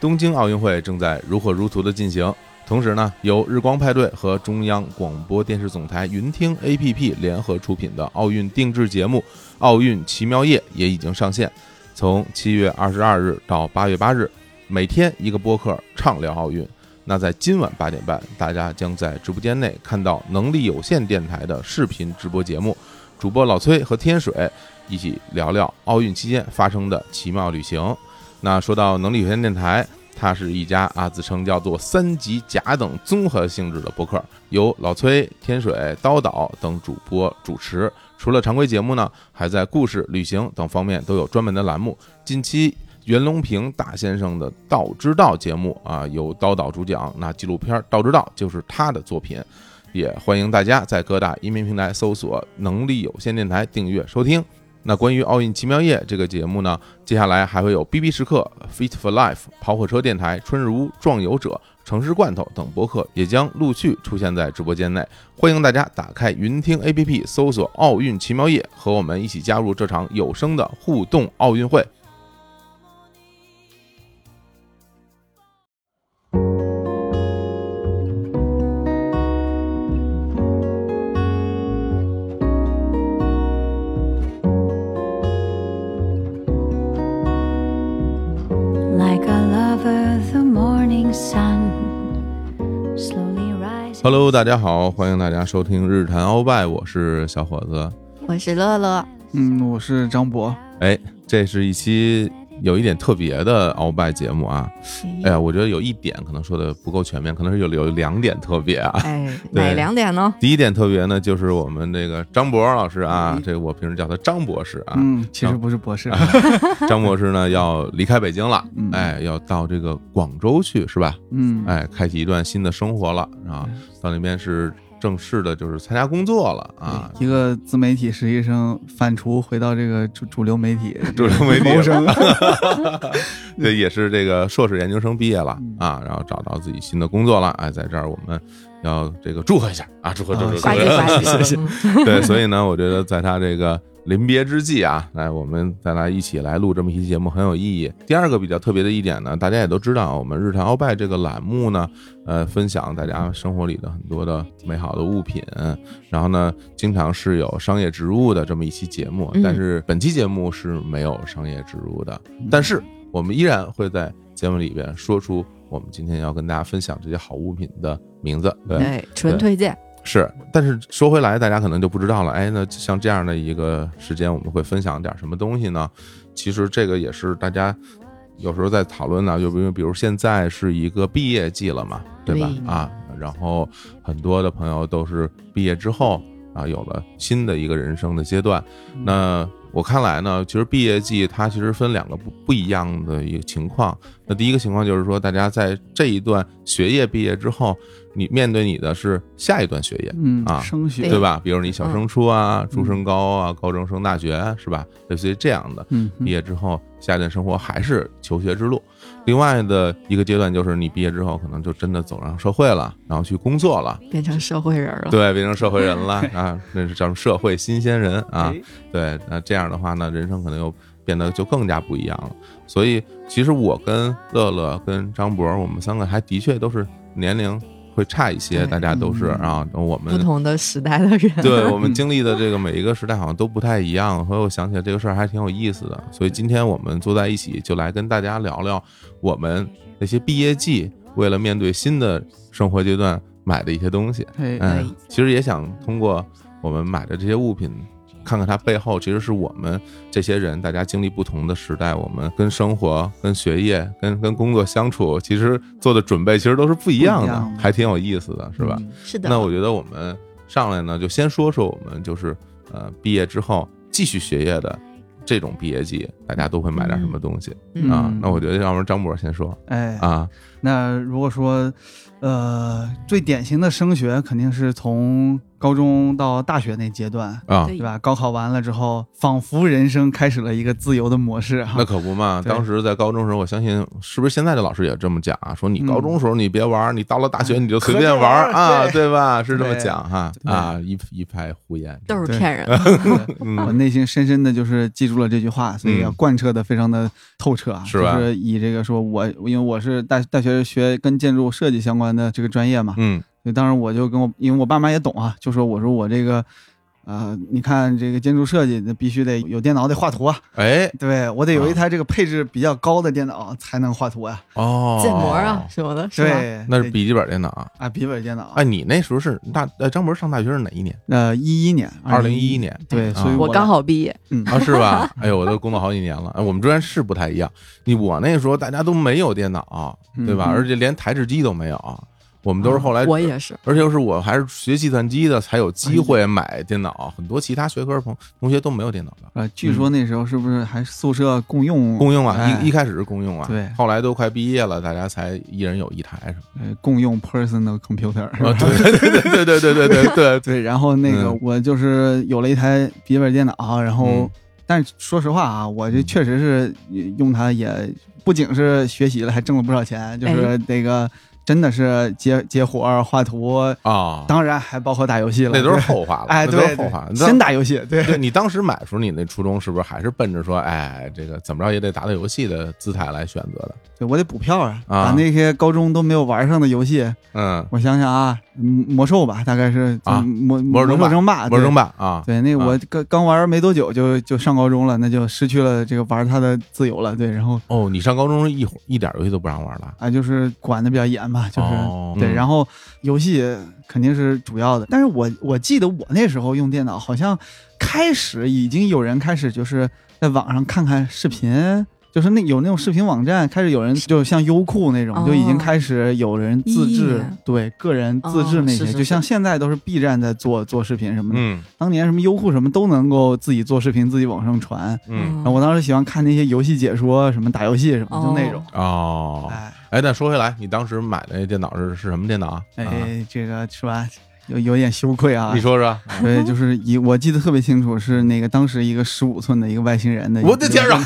东京奥运会正在如火如荼的进行，同时呢，由日光派对和中央广播电视总台云听 APP 联合出品的奥运定制节目《奥运奇妙夜》也已经上线。从七月二十二日到八月八日，每天一个播客畅聊奥运。那在今晚八点半，大家将在直播间内看到能力有限电台的视频直播节目，主播老崔和天水一起聊聊奥运期间发生的奇妙旅行。那说到能力有限电台，它是一家啊自称叫做三级甲等综合性质的播客，由老崔、天水、刀导等主播主持。除了常规节目呢，还在故事、旅行等方面都有专门的栏目。近期。袁隆平大先生的《道之道》节目啊，由刀导主讲。那纪录片《道之道》就是他的作品，也欢迎大家在各大音频平台搜索“能力有限电台”订阅收听。那关于奥运奇妙夜这个节目呢，接下来还会有 B B 时刻、Fit for Life、跑火车电台、春日屋、壮游者、城市罐头等播客也将陆续出现在直播间内。欢迎大家打开云听 A P P，搜索“奥运奇妙夜”，和我们一起加入这场有声的互动奥运会。Hello，大家好，欢迎大家收听日坛鳌拜，我是小伙子，我是乐乐，嗯，我是张博，哎，这是一期。有一点特别的鳌拜节目啊，哎呀，我觉得有一点可能说的不够全面，可能是有有两点特别啊。哎，哪两点呢？第一点特别呢，就是我们这个张博老师啊，这个我平时叫他张博士啊，嗯，其实不是博士，张博士呢要离开北京了，哎，要到这个广州去是吧？嗯，哎，开启一段新的生活了啊，到那边是。正式的就是参加工作了啊！一个自媒体实习生反刍回到这个主主流媒体，主流媒体 生，对，也是这个硕士研究生毕业了啊，然后找到自己新的工作了。啊，在这儿我们要这个祝贺一下啊，祝贺祝贺，谢谢谢谢。对，所以呢，我觉得在他这个。临别之际啊，来，我们再来一起来录这么一期节目很有意义。第二个比较特别的一点呢，大家也都知道，我们日常鳌拜这个栏目呢，呃，分享大家生活里的很多的美好的物品，然后呢，经常是有商业植入的这么一期节目。但是本期节目是没有商业植入的，但是我们依然会在节目里边说出我们今天要跟大家分享这些好物品的名字，对，纯推荐。是，但是说回来，大家可能就不知道了。哎，那像这样的一个时间，我们会分享点什么东西呢？其实这个也是大家有时候在讨论呢。就比如，比如现在是一个毕业季了嘛，对吧？啊，然后很多的朋友都是毕业之后啊，有了新的一个人生的阶段。那我看来呢，其实毕业季它其实分两个不不一样的一个情况。那第一个情况就是说，大家在这一段学业毕业之后。你面对你的是下一段学业，嗯啊，升学对吧？比如你小升初啊，初升高啊，高中升大学是吧？类似于这样的，嗯，毕业之后下一段生活还是求学之路。另外的一个阶段就是你毕业之后可能就真的走上社会了，然后去工作了，变成社会人了。对，变成社会人了 啊，那是叫社会新鲜人啊。对，那这样的话呢，人生可能又变得就更加不一样了。所以其实我跟乐乐跟张博，我们三个还的确都是年龄。会差一些，大家都是啊，我们不同的时代的人，对我们 经历的这个每一个时代好像都不太一样。所以我想起来这个事儿还挺有意思的。所以今天我们坐在一起，就来跟大家聊聊我们那些毕业季为了面对新的生活阶段买的一些东西。嗯，其实也想通过我们买的这些物品。看看它背后，其实是我们这些人，大家经历不同的时代，我们跟生活、跟学业、跟跟工作相处，其实做的准备其实都是不一样的，还挺有意思的，是吧？是的。那我觉得我们上来呢，就先说说我们就是呃毕业之后继续学业的这种毕业季，大家都会买点什么东西啊？那我觉得要不然张博先说，哎啊，那如果说呃最典型的升学，肯定是从高中到大学那阶段，啊，对对吧？高考完了之后，仿佛人生开始了一个自由的模式哈那。可不嘛！当时在高中时候，我相信是不是现在的老师也这么讲啊？说你高中时候你别玩儿，你到了大学你就随便玩啊，对对吧？是这么讲哈啊，一一派胡言，都是骗人的。我嗯内心深深的就是记住了这句话，所以要嗯贯彻的非常的透彻啊。是吧就是以这个说我，因为我是大大学学跟建筑设计相关的这个专业嘛，嗯所以当时我就跟我，因为我爸妈也懂啊，就说我说我这个，呃，你看这个建筑设计，那必须得有电脑得画图啊，哎对我得有一啊台这个配置比较高的电脑才能画图呀、哦，建模啊，什么的，是吧？对，那是笔记本电脑啊。啊，笔记本电脑。哎，你那时候是大呃张博上大学是哪一年？呃，一一年，二零一一年对，啊所以我刚好毕业，嗯啊，是吧？哎呦，我都工作好几年了。哎我们专业是不太一样。你我那时候大家都没有电脑，对吧？嗯而且连台式机都没有。我们都是后来，我也是。而且又是我还是学计算机的，才有机会买电脑。很多其他学科同同学都没有电脑的。呃，据说那时候是不是还宿舍共用共用啊，哎一一开始是共用啊，对后来都快毕业了，大家才一人有一台什么呃共用 personal computer 是的。吧？啊，对对对对对对对对对，对，然后那个嗯我就是有了一台笔记本电脑，然后、嗯但是说实话啊，我这确实是用它也不仅是学习了，还挣了不少钱，就是哎那个真的是接接活儿、画图，啊，当然还包括打游戏了，那都是后话了，哎，对，后话。先打游戏，对对你当时买的时候，你那初衷是不是还是奔着说，哎，这个怎么着也得打打游戏的姿态来选择的？对，我得补票啊，啊把那些高中都没有玩上的游戏，嗯，我想想啊，嗯魔兽吧，大概是啊魔魔兽争霸魔兽争霸。啊，对，那我刚刚玩没多久就就上高中了，那就失去了这个玩它的自由了。对，然后哦，你上高中一一点游戏都不让玩了，啊，就是管的比较严吧，就是、对，然后游戏肯定是主要的。但是我我记得我那时候用电脑，好像开始已经有人开始就是在网上看看视频。就是那有那种视频网站，开始有人就像优酷那种，哦就已经开始有人自制，对个人自制那些，哦是是就像现在都是 B 站在做做视频什么的，嗯当年什么优酷什么都能够自己做视频，自己往上传。嗯然后我当时喜欢看那些游戏解说，什么打游戏什么，就那种。哦，哎哎，那说回来，你当时买的那电脑是是什么电脑啊？啊哎，这个是吧？有有点羞愧啊。你说说，对，就是一我记得特别清楚，是那个当时一个十五寸的一个外星人的。我的天啊！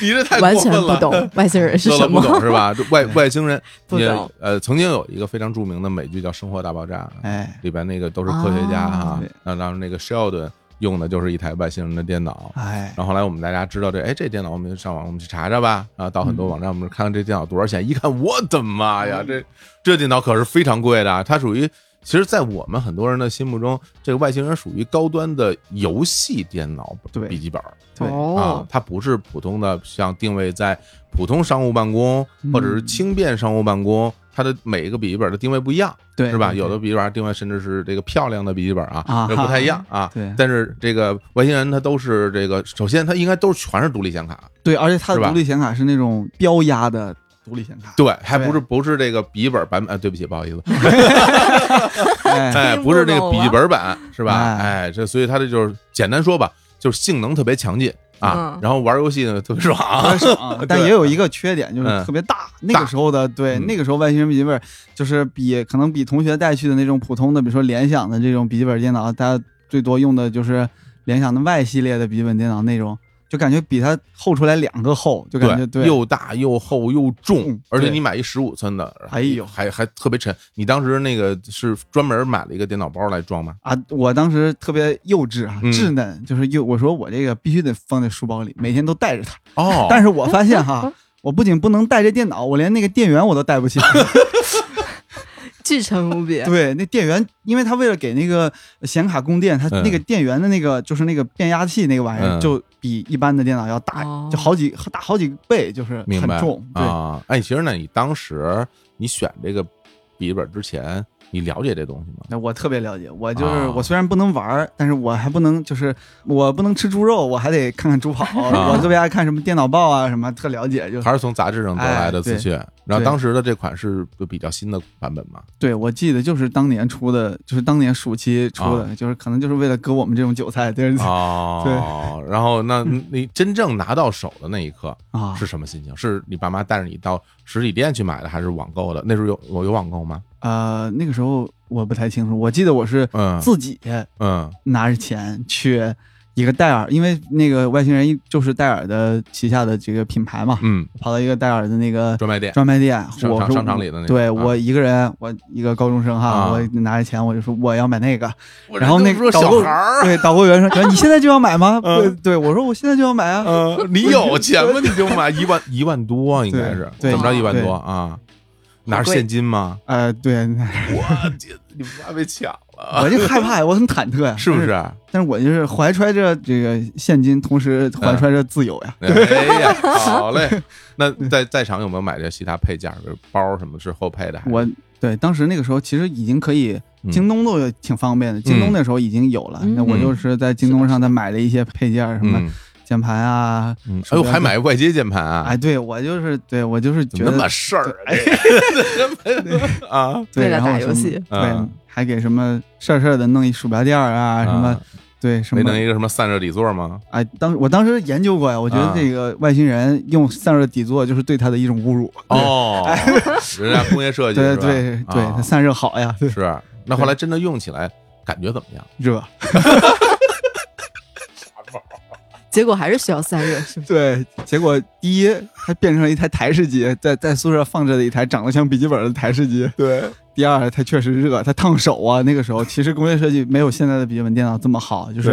你这太过完全，不懂 外星人是什乐乐不懂么。是吧？外外星人也不懂呃，曾经有一个非常著名的美剧叫《生活大爆炸》，哎里边那个都是科学家哈对，那当时那个 Sheldon 用的就是一台外星人的电脑。哎，然后后来我们大家知道这，哎，这电脑我们就上网我们去查查吧，然后到很多网站我们看看这电脑多少钱，一看我的妈呀，这这电脑可是非常贵的，它属于。其实，在我们很多人的心目中，这个外星人属于高端的游戏电脑对。笔记本对。啊哦，，它不是普通的像定位在普通商务办公嗯或者是轻便商务办公，它的每一个笔记本的定位不一样，对，是吧？有的笔记本定位甚至是这个漂亮的笔记本啊啊，这不太一样啊。对但是这个外星人它都是这个，首先它应该都是全是独立显卡，对，而且它的独立显卡是那种标压的独立显卡。对，还不是不是这个笔记本版本，呃对不起，不好意思，哎，哎，不是这个笔记本版，是吧？哎哎，这所以它这就是简单说吧，就是性能特别强劲啊嗯，然后玩游戏呢特别爽。特别爽，但也有一个缺点，就是嗯。特别大。那个时候的，对，嗯。那个时候外星人笔记本就是比可能比同学带去的那种普通的，比如说联想的这种笔记本电脑，大家最多用的就是联想的 Y 系列的笔记本电脑那种，就感觉比它厚出来两个厚，就感觉对，又大又厚又重嗯，而且你买一十五寸的，哎呦还还特别沉。你当时那个是专门买了一个电脑包来装吗？啊，我当时特别幼稚啊，嗯稚嫩，就是又，我说我这个必须得放在书包里，每天都带着它。哦但是我发现哈，我不仅不能带着电脑，我连那个电源我都带不起来。巨沉无比。对，那电源，因为他为了给那个显卡供电，它嗯那个电源的那个就是那个变压器那个玩意嗯儿，就比一般的电脑要大，哦就好几大好几倍，就是很重。对，啊。哎，其实呢，你当时你选这个笔记本之前，你了解这东西吗？那我特别了解，我就是、啊我虽然不能玩儿，但是我还不能就是我不能吃猪肉，我还得看看猪跑。啊我特别爱看什么电脑报啊，什么特了解，就还是从杂志上得来的资讯？然后当时的这款是就比较新的版本嘛？对我记得就是当年出的，就是当年暑期出的，啊就是可能就是为了割我们这种韭菜，对哦，然后那你真正拿到手的那一刻啊，是什么心情？是你爸妈带着你到实体店去买的，还是网购的？那时候有我有网购吗？呃，那个时候我不太清楚。我记得我是嗯。自己嗯。拿着钱去一个戴尔，因为那个外星人就是戴尔的旗下的这个品牌嘛，嗯，跑到一个戴尔的那个专卖店。专卖店，商商我商场里的那对我一个人，我一个高中生哈，啊。我拿着钱我就说我要买那个，然后那导购对导购员说 你现在就要买吗？嗯。对对，我说我现在就要买啊，嗯，你有钱吗？你就买一万一万多，啊应该是对怎么着一万多啊？拿着现金吗？呃，对，我天，你们家被抢了，我就害怕呀，我很忐忑呀，是不是？但是？我就是怀揣着这个现金，同时怀揣着自由呀。哎呀，好嘞。那在在场有没有买这其他配件，比如包什么是后配的？我对当时那个时候其实已经可以，嗯京东都有挺方便的，京东那时候已经有了。嗯那我就是在京东上再买了一些配件，什么嗯键盘啊，嗯，哎呦，还买外接键盘啊？哎，对我就是对我就是觉得那么事儿啊？对，为了然后打游戏对嗯，还给什么事儿事儿的弄一鼠标垫儿啊，什么啊对什么没弄一个什么散热底座吗？哎，当我当时研究过呀，我觉得啊这个外星人用散热底座就是对他的一种侮辱。哦，人家工业设计对对对，散热好呀，是。那后来真的用起来感觉怎么样？热。结果还是需要散热，是不是？对，结果第一，它变成了一台台式机，在在宿舍放着的一台长得像笔记本的台式机。对，第二，它确实热，它烫手啊。那个时候其实工业设计没有现在的笔记本电脑这么好，就是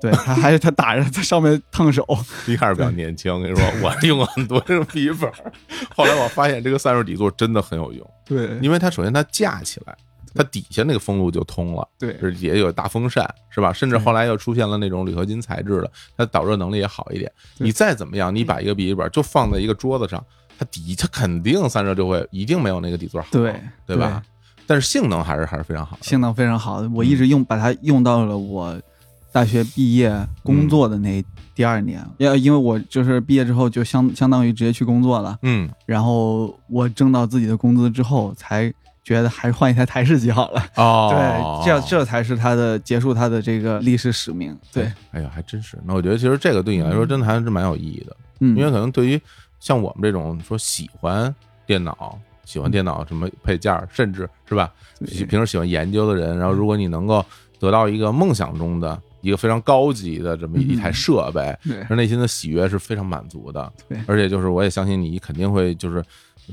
对它还是它打着它上面烫手。一开始比较年轻，我跟你说，我用过很多这种笔记本，后来我发现这个散热底座真的很有用，对因为它首先它架起来，它底下那个风路就通了。对是也有大风扇，是吧？甚至后来又出现了那种铝合金材质的，它导热能力也好一点。你再怎么样，你把一个笔记本就放在一个桌子上，它底它肯定散热就会一定没有那个底座好，对对吧？但是性能还是还是非常好的。性能非常好，我一直用把它用到了我大学毕业工作的那第二年，要、因为我就是毕业之后就相相当于直接去工作了，嗯，然后我挣到自己的工资之后，才觉得还是换一台台式机好了。哦，对，这这才是他的结束他的这个历史使命。对，，哎呀，还真是。那我觉得其实这个对你来说真的还是蛮有意义的，嗯，因为可能对于像我们这种说喜欢电脑、喜欢电脑什么配件儿，甚至是吧，平时喜欢研究的人，然后如果你能够得到一个梦想中的一个非常高级的这么一台设备，内心的喜悦是非常满足的。对。而且就是我也相信你肯定会就是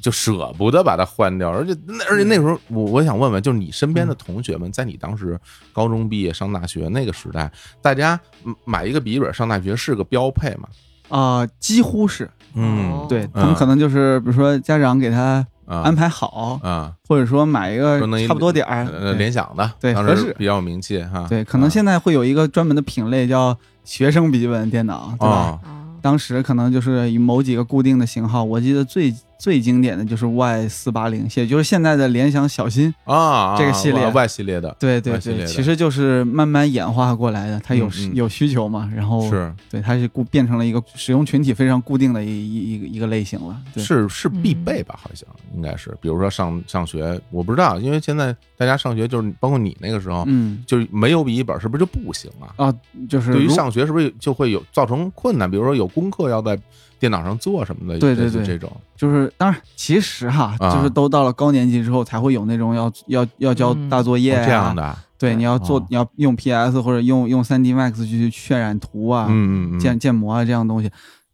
就舍不得把它换掉，而且那而且那时候我我想问问，就是你身边的同学们，在你当时高中毕业上大学那个时代，大家嗯买一个笔记本上大学是个标配吗？啊、几乎是。嗯哦。对他们可能就是比如说家长给他啊安排好，啊，或者说买一个差不多点儿，呃联想的，对当合适时比较有名气哈。对，可能现在会有一个专门的品类叫学生笔记本电脑，对吧？当时可能就是以某几个固定的型号，我记得最最经典的就是 Y 四八零，也就是现在的联想小新。啊，这个系列 Y 系列的，对对对，其实就是慢慢演化过来的，它有、嗯嗯有需求嘛，然后是对它是固变成了一个使用群体非常固定的一一一个一个类型了。对，是是必备吧？好像应该是，比如说上上学，我不知道，因为现在大家上学就是包括你那个时候，嗯就是没有笔记本，是不是就不行啊？啊，就是对于上学是不是就会有造成困难？比如说有功课要在电脑上做什么的，对对对。这种。就是当然，其实哈，啊。就是都到了高年级之后才会有那种要要要交嗯大作业、啊哦这样，的。啊，对，你要做、哦。你要用 PS 或者用用 3D Max 去渲染图啊，嗯嗯嗯，建建模啊这样东西，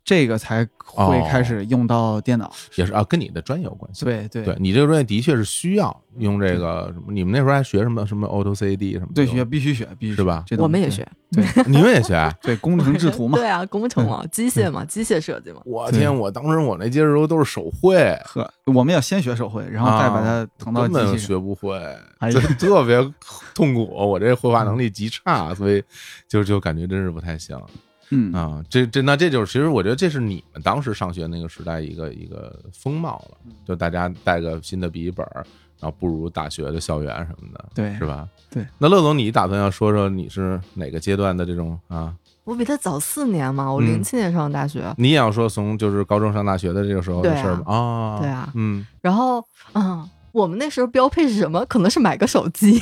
这个才会哦开始用到电脑。也是啊，跟你的专业有关系。对对对你这个专业的确是需要用这个什么？你们那时候还学什么什么 Auto CAD 什么的？对，学必须学，必须是吧我们也学，对 你们也学？对工程制图嘛。对啊，工程嘛，机械嘛，机械设计嘛。我天！我当时我那届时候都是手绘，呵，我们要先学手绘，然后再把它腾到根本。学不会，哎特别痛苦。我这绘画能力极差，所以就就感觉真是不太行嗯，啊。这这那这就是，其实我觉得这是你们当时上学那个时代一个一个风貌了，嗯就大家带个新的笔记本，然后步入大学的校园什么的，对是吧？对。那乐总，你打算要说说你是哪个阶段的这种啊？我比他早四年嘛，我嗯零七年上的大学，你也要说从就是高中上大学的这个时候的事儿吗？啊，对啊嗯。然后嗯，我们那时候标配是什么？可能是买个手机。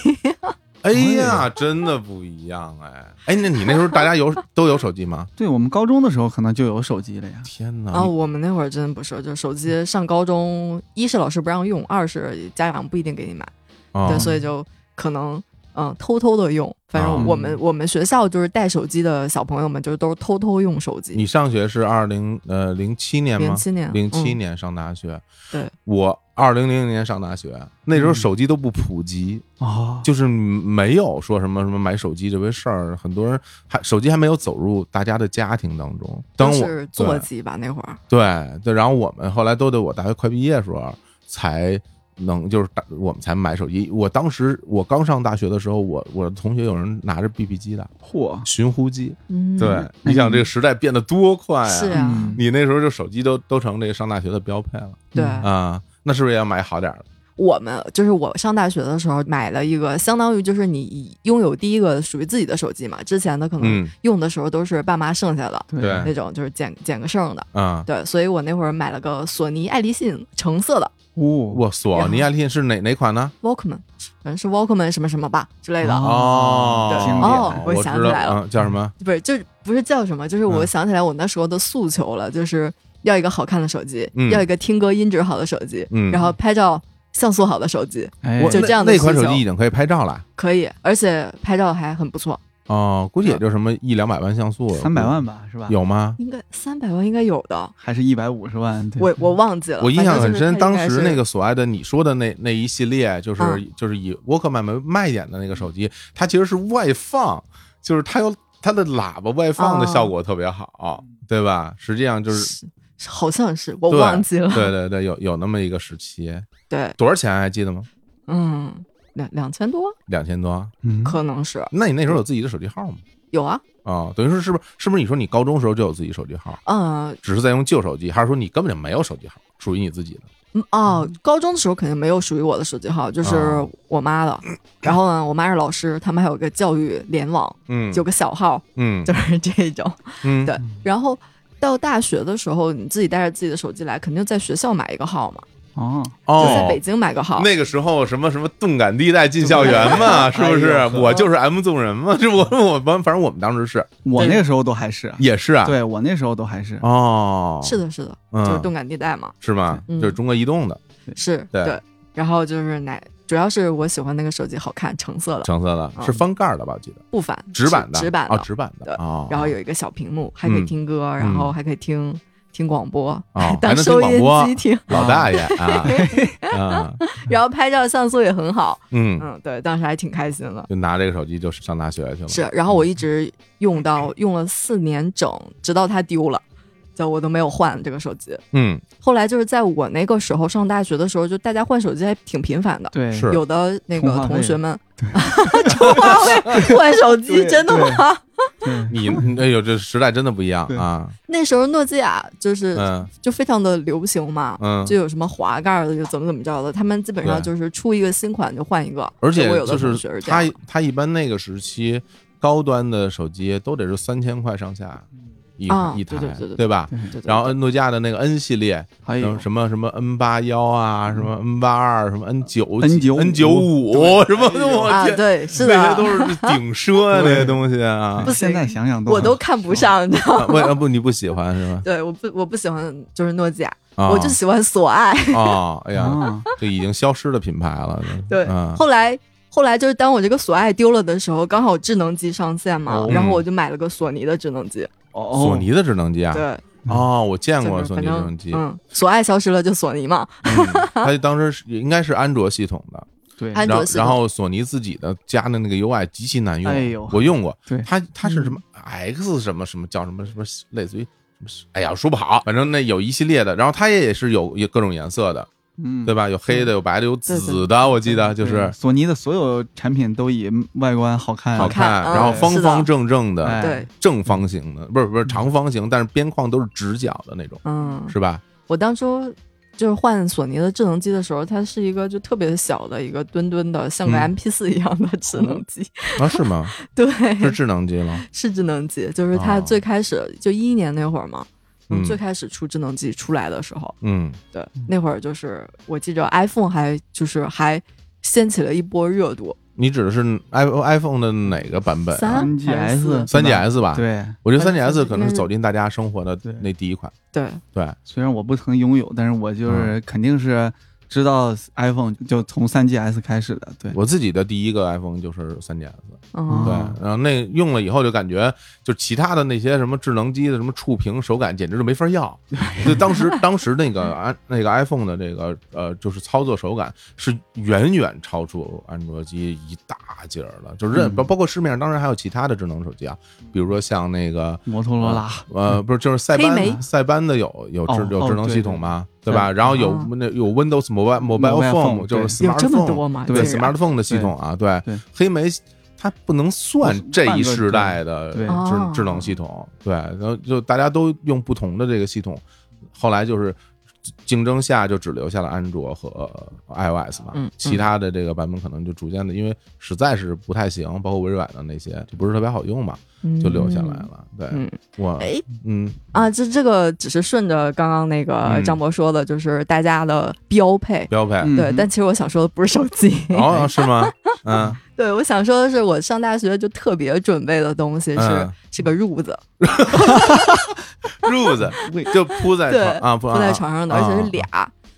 哎呀，真的不一样哎！哎，那你那时候大家有 都有手机吗？对我们高中的时候可能就有手机了呀。天哪！啊，我们那会儿真不是，就手机上高中，一是老师不让用，二是家长不一定给你买，啊对，所以就可能嗯偷偷的用。反正我们、哦我们学校就是带手机的小朋友们，就是都是偷偷用手机。你上学是二零呃零七年吗零？七年，零七嗯年上大学，对，我二零零零年上大学，那时候嗯手机都不普及，啊，就是没有说什么什么买手机这回事儿，很多人还手机还没有走入大家的家庭当中。当我是座对机吧那会儿。对对，然后我们后来都得我大学快毕业的时候才能就是大我们才买手机。我当时我刚上大学的时候，我我的同学有人拿着 BB 机的嚯，寻呼机，嗯，对，你想这个时代变得多快啊！是啊，嗯你那时候就手机都都成这个上大学的标配了对。嗯啊，那是不是也要买好点儿的？我们就是我上大学的时候买了一个，相当于就是你拥有第一个属于自己的手机嘛。之前的可能嗯用的时候都是爸妈剩下的、对那种，就是捡捡个剩的。啊，对，所以我那会儿买了个索尼爱立信橙色的哦，我索尼爱立信是哪哪款呢？Walkman，反正是 Walkman 什么什么吧之类的。哦，对哦，我想起来了，嗯，叫什么？不是，就是不是叫什么，就是我嗯想起来我那时候的诉求了，就是要一个好看的手机，嗯要一个听歌音质好的手机，嗯然后拍照像素好的手机，哎我就这样的那款手机已经可以拍照了。可以，而且拍照还很不错。哦，估计也就什么一两百万像素，三百万吧，是吧？有吗？应该三百万应该有的，还是一百五十万？对我我忘记了。我印象很深，当时那个所爱的你说的那那一系列，就是、嗯就是以沃克曼为卖点的那个手机，它其实是外放，就是它有它的喇叭外放的哦效果特别好，对吧？实际上就是是好像是我忘记了。对对对，有有那么一个时期，对，多少钱还记得吗？嗯，两两千多两千多。嗯，可能是那你那时候有自己的手机号吗？有啊。啊、等于说是不是是不是你说你高中时候就有自己手机号，嗯只是在用旧手机，还是说你根本就没有手机号，属于你自己的？嗯哦，高中的时候肯定没有属于我的手机号，就是哦我妈的。然后呢，我妈是老师，他们还有个教育联网，嗯，有个小号，嗯就是这种。嗯对，然后到大学的时候，你自己带着自己的手机来，肯定在学校买一个号嘛，哦，就在哦北，京买个号。那个时候什么什么动感地带进校园嘛，是不是哎？我就是 M 纵人嘛，这我我反反正我们当时是我那个时候都还是，也是啊，对我那时候都还是，哦，是的，是的，嗯就是动感地带嘛，是吧？嗯就是中国移动的是对然后就是哪，主要是我喜欢那个手机好看，橙色的，橙色的，嗯。是翻盖的吧？我记得？不翻直板的，哦，直板的，直板的对哦，然后有一个小屏幕，还可以嗯。听歌，然后还可以听听广播，哦 当收音机听，老大爷啊。啊 然后拍照像素也很好，嗯，嗯，对，当时还挺开心的。就拿这个手机就上大学去了，是，然后我一直用到用了四年整，直到它丢了，就我都没有换这个手机。嗯。后来就是在我那个时候上大学的时候，就大家换手机还挺频繁的。对，是有的那个同学们，充话费换手机，真的吗？对，你哎呦，这时代真的不一样啊，那时候诺基亚就是嗯。就非常的流行嘛，嗯。就有什么滑盖的，就怎么怎么着的，他们基本上就是出一个新款就换一个，而且我有的就是这它样，它一般那个时期高端的手机都得是三千块上下一啊一台对对对对吧？对对对然后诺基亚的那个 N 系列，还有什么什么 N 八幺啊，什么 N 八二，什么 N 九 N95 N 九五，什么我啊，天，对，是的那些，都是顶奢啊，那些东西啊不。现在想想都我都看不上，你知道吗？啊为啊不你不喜欢是吧？对，我不我不喜欢就是诺基亚，啊我就喜欢索爱。啊，哎呀，啊，这已经消失的品牌了。对，嗯后来后来就是当我这个索爱丢了的时候，刚好智能机上线嘛，哦然后我就买了个索尼的智能机。哦，索尼的智能机啊，对，哦，我见过索尼智能机，嗯，索爱消失了就索尼嘛。嗯它当时是应该是安卓系统的，对，安卓系统。然后然后索尼自己的加的那个 UI 极其难用，哎呦我用过，对它它是什么 X 什么什么叫什么什么类似于什么，哎呀说不好，反正那有一系列的，然后它也是有有各种颜色的，嗯，对吧？有黑的，有白的，有紫的，我记得就是索尼的所有产品都以外观好看好看看，然后方方正正的，哎。对，正方形的，不是不是长方形，但是边框都是直角的那种，嗯，是吧？我当初就是换索尼的智能机的时候，它是一个就特别小的一个墩墩的，像个嗯。MP 四一样的智能机。啊，是吗？对，是智能机吗，是智能机，就是它哦。最开始、就一一年那会儿嘛，嗯最开始出智能机出来的时候，嗯，对，那会儿就是我记着 iPhone 还就是还掀起了一波热度，你指的是 iPhone iPhone 的哪个版本啊？三还是 3GS 四三 GS 吧？，对，我觉得三 GS 可能是走进大家生活的那第一款。对，对，虽然我不曾拥有，但是我就是肯定是知道 iPhone 就从三 GS 开始的，对，我自己的第一个 iPhone 就是三 GS，嗯，对哦，然后那用了以后就感觉，就其他的那些什么智能机的什么触屏手感，简直就没法要。就当时当时那个安那个 iPhone 的这个呃，就是操作手感是远远超出安卓机一大截儿的。就是任嗯。包包括市面上当然还有其他的智能手机啊，比如说像那个摩托罗拉，呃，不是，就是塞班塞班的有有智有智能系统嘛，对吧？然后有哦那有 Windows Mobile Mobile Phone，Phone，就是 smartphone，对 smartphone 的系统啊，对。对。黑莓它不能算这一时代的对智哦。智能系统，对，然后就大家都用不同的这个系统，后来就是竞争下就只留下了安卓和 iOS 嘛嗯，其他的这个版本可能就逐渐的，因为实在是不太行，包括微软的那些就不是特别好用嘛，就留下来了。对嗯，我哎。嗯。啊，这这个只是顺着刚刚那个嗯。张博说的，就是大家的标配。标配。嗯。对，但其实我想说的不是手机，哦是吗？嗯对我想说的是，我上大学就特别准备的东西是、嗯。是个褥子，褥子就铺在对床啊，铺铺在床上的，而且是俩，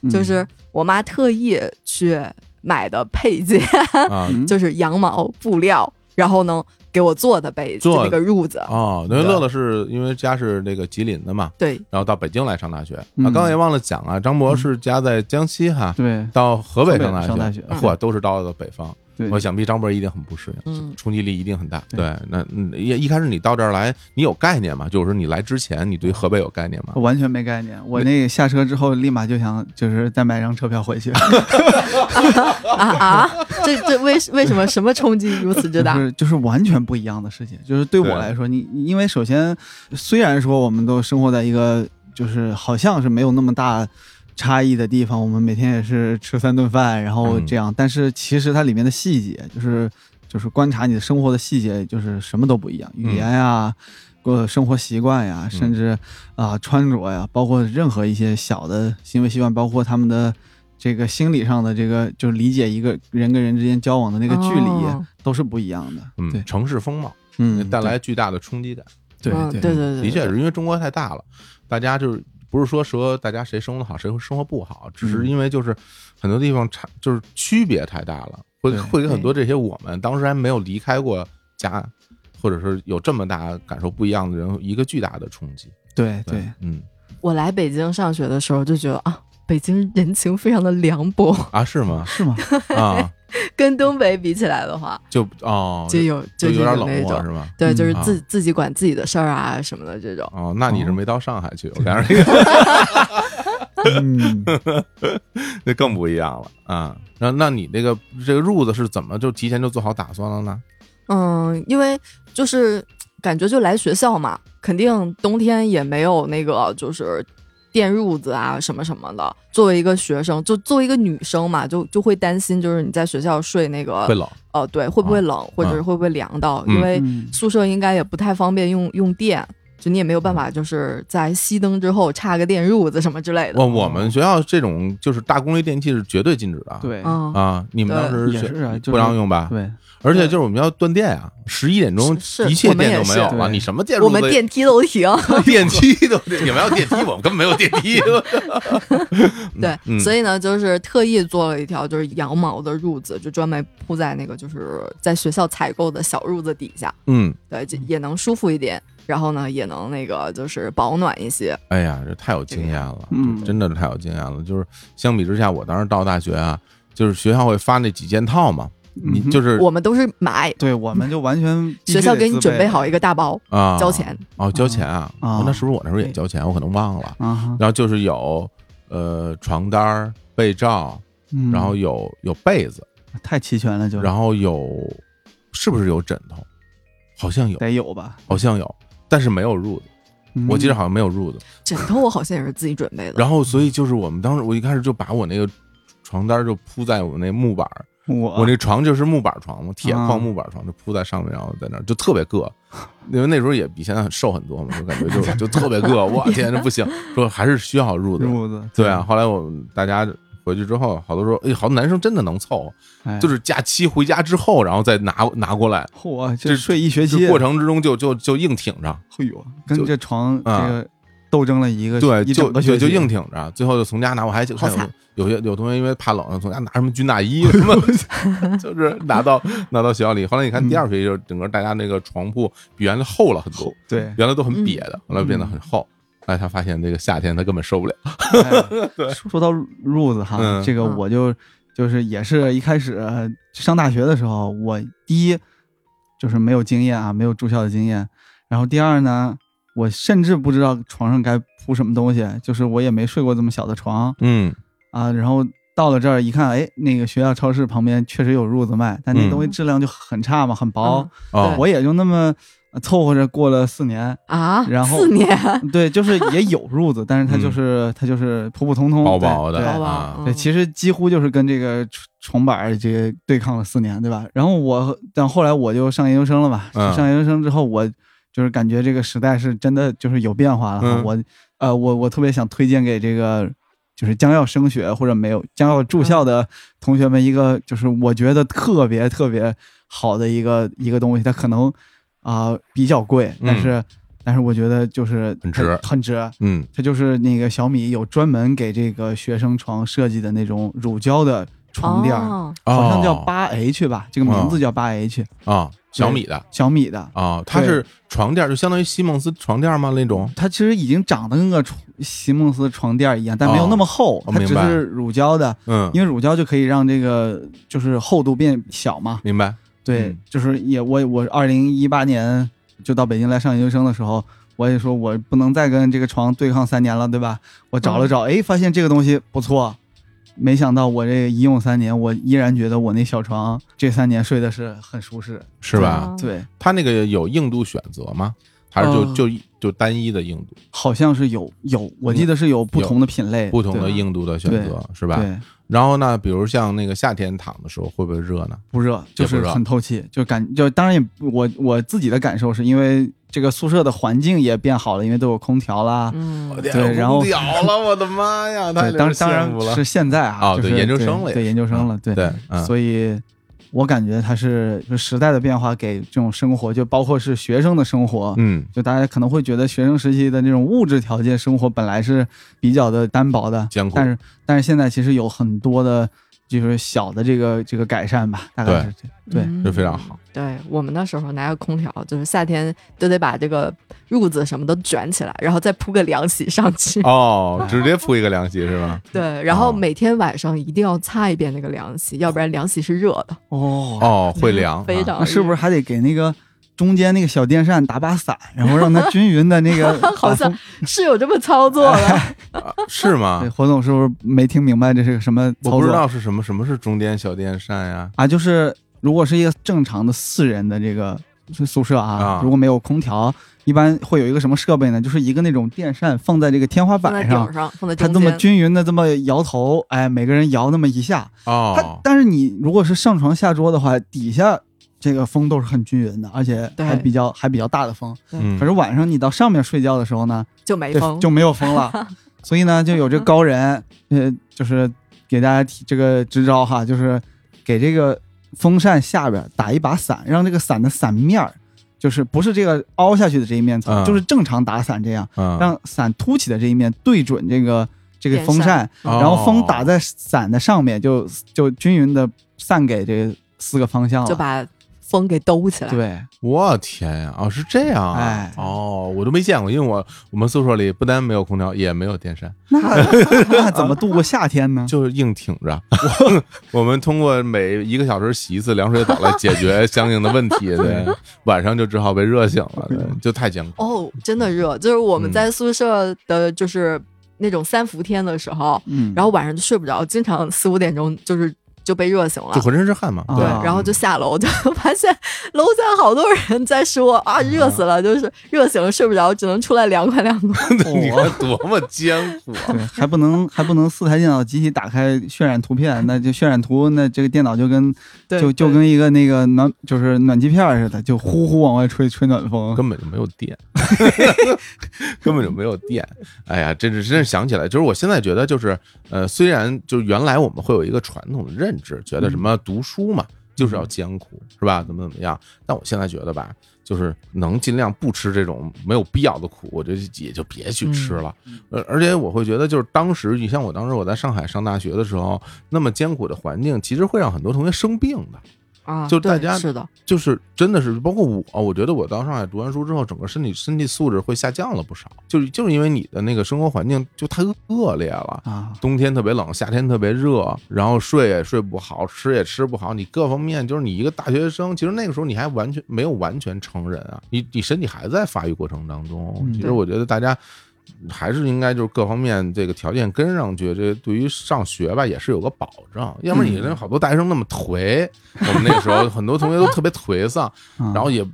嗯。就是我妈特意去买的配件，就是羊毛布料，然后呢给我做的被子，做就那个褥子，哦，因为乐乐是因为家是那个吉林的嘛，对，然后到北京来上大学。啊，嗯。刚刚也忘了讲啊，张博是家在江西哈，对到河北上大上大学嚯，都是到了北方。对，我想必张博一定很不适应，嗯冲击力一定很大。对对，那嗯一一开始你到这儿来，你有概念吗？就是说你来之前，你对河北有概念吗我？完全没概念。我那个下车之后，立马就想就是再买张车票回去，啊啊，这这为为什么什么冲击如此之就大？是就是完全不一样的世界。就是对我对来说，你你因为首先虽然说我们都生活在一个就是好像是没有那么大。差异的地方，我们每天也是吃三顿饭，然后这样，但是其实它里面的细节，就是就是观察你的生活的细节，就是什么都不一样，语言呀、过，生活习惯呀，甚至啊、穿着呀，包括任何一些小的行为习惯，包括他们的这个心理上的这个，就理解一个人跟人之间交往的那个距离，哦。都是不一样的。对。嗯，，城市风貌嗯，带来巨大的冲击感。对嗯对。对对对，的确是因为中国太大了，大家就是不是说说大家谁生活好谁生活不好，只是嗯因为就是很多地方差就是区别太大了，会会给很多这些我们当时还没有离开过家，或者是有这么大感受不一样的人一个巨大的冲击。对对，嗯我来北京上学的时候就觉得啊，北京人情非常的凉薄，啊，是吗？是吗？啊，跟东北比起来的话，就哦，就有就有点冷漠是吧？对，就是嗯自自己管自己的事儿啊什么的这种。哦，那你是哦没到上海去，我 感觉嗯，那更不一样了啊。那那你那个这个褥子是怎么就提前就做好打算了呢？嗯，因为就是感觉就来学校嘛，肯定冬天也没有那个就是垫褥子啊什么什么的。作为一个学生，就作为一个女生嘛，就就会担心，就是你在学校睡那个会冷呃，对，会不会冷，或者是会不会凉到？嗯因为嗯宿舍应该也不太方便用用电，就你也没有办法，就是在熄灯之后插个电褥子什么之类的。我我们学校这种就是大功率电器是绝对禁止的。对，嗯，啊，你们当时也是啊，就是不让用吧？对，而且就是我们要断电啊，十一点钟一切电都没有了，你什么电褥子我们电梯都停。电梯都 你们要电梯，我们根本没有电梯。对，嗯所以呢，就是特意做了一条就是羊毛的褥子，就专门铺在那个就是在学校采购的小褥子底下，嗯，对，就也能舒服一点，然后呢，也能那个就是保暖一些。哎呀，这太有经验了，嗯真的是太有经验了。就是相比之下，我当时到大学啊，就是学校会发那几件套嘛，你嗯就是我们都是买，对，我们就完全学校给你准备好一个大包，啊交钱。哦，交钱啊，那是不是我那时候也交钱？我可能忘了。啊，然后就是有呃床单儿、被罩，嗯然后有有被子，太齐全了就，然后有是不是有枕头？好像有，得有吧？好像有，但是没有褥子。嗯我记得好像没有褥子。枕头我好像也是自己准备的。然后所以就是我们当时我一开始就把我那个床单就铺在我那木板儿，我我那床就是木板床嘛，铁啊矿木板床就铺在上面，然后在那儿就特别硌。因为那时候也比现在瘦很多嘛，就感觉就 就特别硌，我天，这不行，说还是需要褥子。褥子，对啊，，后来我们大家回去之后，好多说，哎，好多男生真的能凑，哎就是假期回家之后，然后再拿拿过来，嚯，这这睡一学期过，程之中就就就硬挺着。哎呦，跟这床这啊个斗争了一个对，就就就硬挺着，最后就从家拿。我还看有有些有同学因为怕冷，从家拿什么军大衣什么，就是拿到拿到学校里。后来你看第二学期，就整个大家那个床铺比原来厚了很多，对，原来都很瘪的，后来变得很厚。哎，他发现这个夏天他根本受不了。哎说说到褥子哈，嗯这个嗯我就就是也是一开始呃上大学的时候，我第一就是没有经验啊，没有住校的经验，然后第二呢，我甚至不知道床上该铺什么东西，就是我也没睡过这么小的床嗯啊，然后。到了这儿一看，哎，那个学校超市旁边确实有褥子卖，但那嗯东西质量就很差嘛，很薄。嗯哦，我也就那么呃凑合着过了四年。啊，然后四年，对，就是也有褥子，但是它就是、它就是普普通通、薄薄的啊，嗯对，其实几乎就是跟这个床床板儿这个对抗了四年，对吧？然后我，但后来我就上研究生了嘛。嗯上研究生之后，我就是感觉这个时代是真的就是有变化了。嗯。我呃，我我特别想推荐给这个就是将要升学或者没有将要住校的同学们一个，就是我觉得特别特别好的一个一个东西，它可能啊、比较贵，但是、但是我觉得就是很值很值。嗯它就是那个小米有专门给这个学生床设计的那种乳胶的床垫好像叫哦八 H 吧，这个名字叫八 H，、啊，小米的小米的。啊，它是床垫，就相当于席梦思床垫吗？那种它其实已经长得跟个床席梦思床垫一样，但没有那么厚，哦它只是乳胶的，嗯，因为乳胶就可以让这个就是厚度变小嘛。明白对，嗯就是也我我二零一八年就到北京来上研究生的时候，我也说我不能再跟这个床对抗三年了，对吧？我找了找，哎、发现这个东西不错。没想到我这一用三年，我依然觉得我那小床这三年睡的是很舒适。是吧？嗯对，它那个有硬度选择吗？还是就呃就就单一的硬度，好像是有有，我记得是有不同的品类，不同的硬度的选择是吧？对，然后呢，比如像那个夏天躺的时候会不会热呢？不热，就是很透气，就感就当然也我我自己的感受是因为这个宿舍的环境也变好了，因为都有空调啦。嗯，对然后屌了，我的妈呀！太 对，当当然是现在啊，就是研究生了对对研究生了，对对，嗯所以我感觉它是就时代的变化给这种生活，就包括是学生的生活，嗯。就大家可能会觉得学生时期的那种物质条件生活本来是比较的单薄的，但是但是现在其实有很多的，就是小的这个这个改善吧，大概是这对。嗯这非常好。对我们那时候拿个空调，就是夏天都得把这个褥子什么都卷起来，然后再铺个凉席上去。哦，直接铺一个凉席是吧？对，然后哦每天晚上一定要擦一遍那个凉席，要不然凉席是热的。哦，哦，会凉，啊非常那是不是还得给那个中间那个小电扇打把伞，然后让它均匀的那个 好像是有这么操作的。啊 是吗对，？侯总是不是没听明白这是个什么操作？我不知道是什么，什么是中间小电扇呀？啊，就是如果是一个正常的四人的这个 宿舍啊，啊如果没有空调，一般会有一个什么设备呢？就是一个那种电扇放在这个天花放在板上它这么。均匀的这么摇头，哎，每个人摇那么一下。它哦，但是你如果是上床下桌的话，底下这个风都是很均匀的，而且还比较还比较大的风。嗯。可是晚上你到上面睡觉的时候呢，就没风，就没有风了。所以呢，就有这高人，呃，就是给大家提这个支招哈，就是给这个风扇下边打一把伞，让这个伞的伞面儿，就是不是这个凹下去的这一面层，嗯。就是正常打伞这样，嗯，让伞凸起的这一面对准这个这个风扇，哦。然后风打在伞的上面，就就均匀的散给这四个方向了。就把风给兜起来。对，我天呀！哦，是这样啊！哎哦，我都没见过，因为我我们宿舍里不单没有空调，也没有电扇，那 那怎么度过夏天呢？就是硬挺着。我们通过每一个小时洗一次凉水澡来解决相应的问题。对，晚上就只好被热醒了，对，就太艰苦。哦，真的热，就是我们嗯在宿舍的，就是那种三伏天的时候，嗯，然后晚上就睡不着，经常四五点钟就是就被热醒了就。浑身是汗嘛。啊对，对，然后就下楼，就发现楼下好多人在说啊，热死了，就是热醒了睡不着，只能出来凉快凉快。你看多么艰苦啊！对，还不能还不能四台电脑集体打开渲染图片，那就渲染图，那这个电脑就跟对，就就跟一个那个暖就是暖气片似的，就呼呼往外吹吹暖风。根本就没有电，根本就没有电。哎呀，真是真是想起来，就是我现在觉得，就是呃，虽然就是原来我们会有一个传统的认知，觉得什么读书嘛，就是要艰苦，是吧？怎么怎么样？但我现在觉得吧，就是能尽量不吃这种没有必要的苦，我觉得也就别去吃了。而，而且我会觉得，就是当时你像我当时我在上海上大学的时候，那么艰苦的环境，其实会让很多同学生病的。啊，对就大家是的，就是真的是，包括我，我觉得我到上海读完书之后，整个身体身体素质会下降了不少，就是就是因为你的那个生活环境就太恶劣了。啊，冬天特别冷，夏天特别热，然后睡也睡不好，吃也吃不好，你各方面就是你一个大学生，其实那个时候你还完全没有完全成人啊，你你身体还在发育过程当中。嗯其实我觉得大家还是应该就是各方面这个条件跟上去，这对于上学吧也是有个保障，要不然你那好多大学生那么颓，我们那个时候 很多同学都特别颓丧，嗯然后也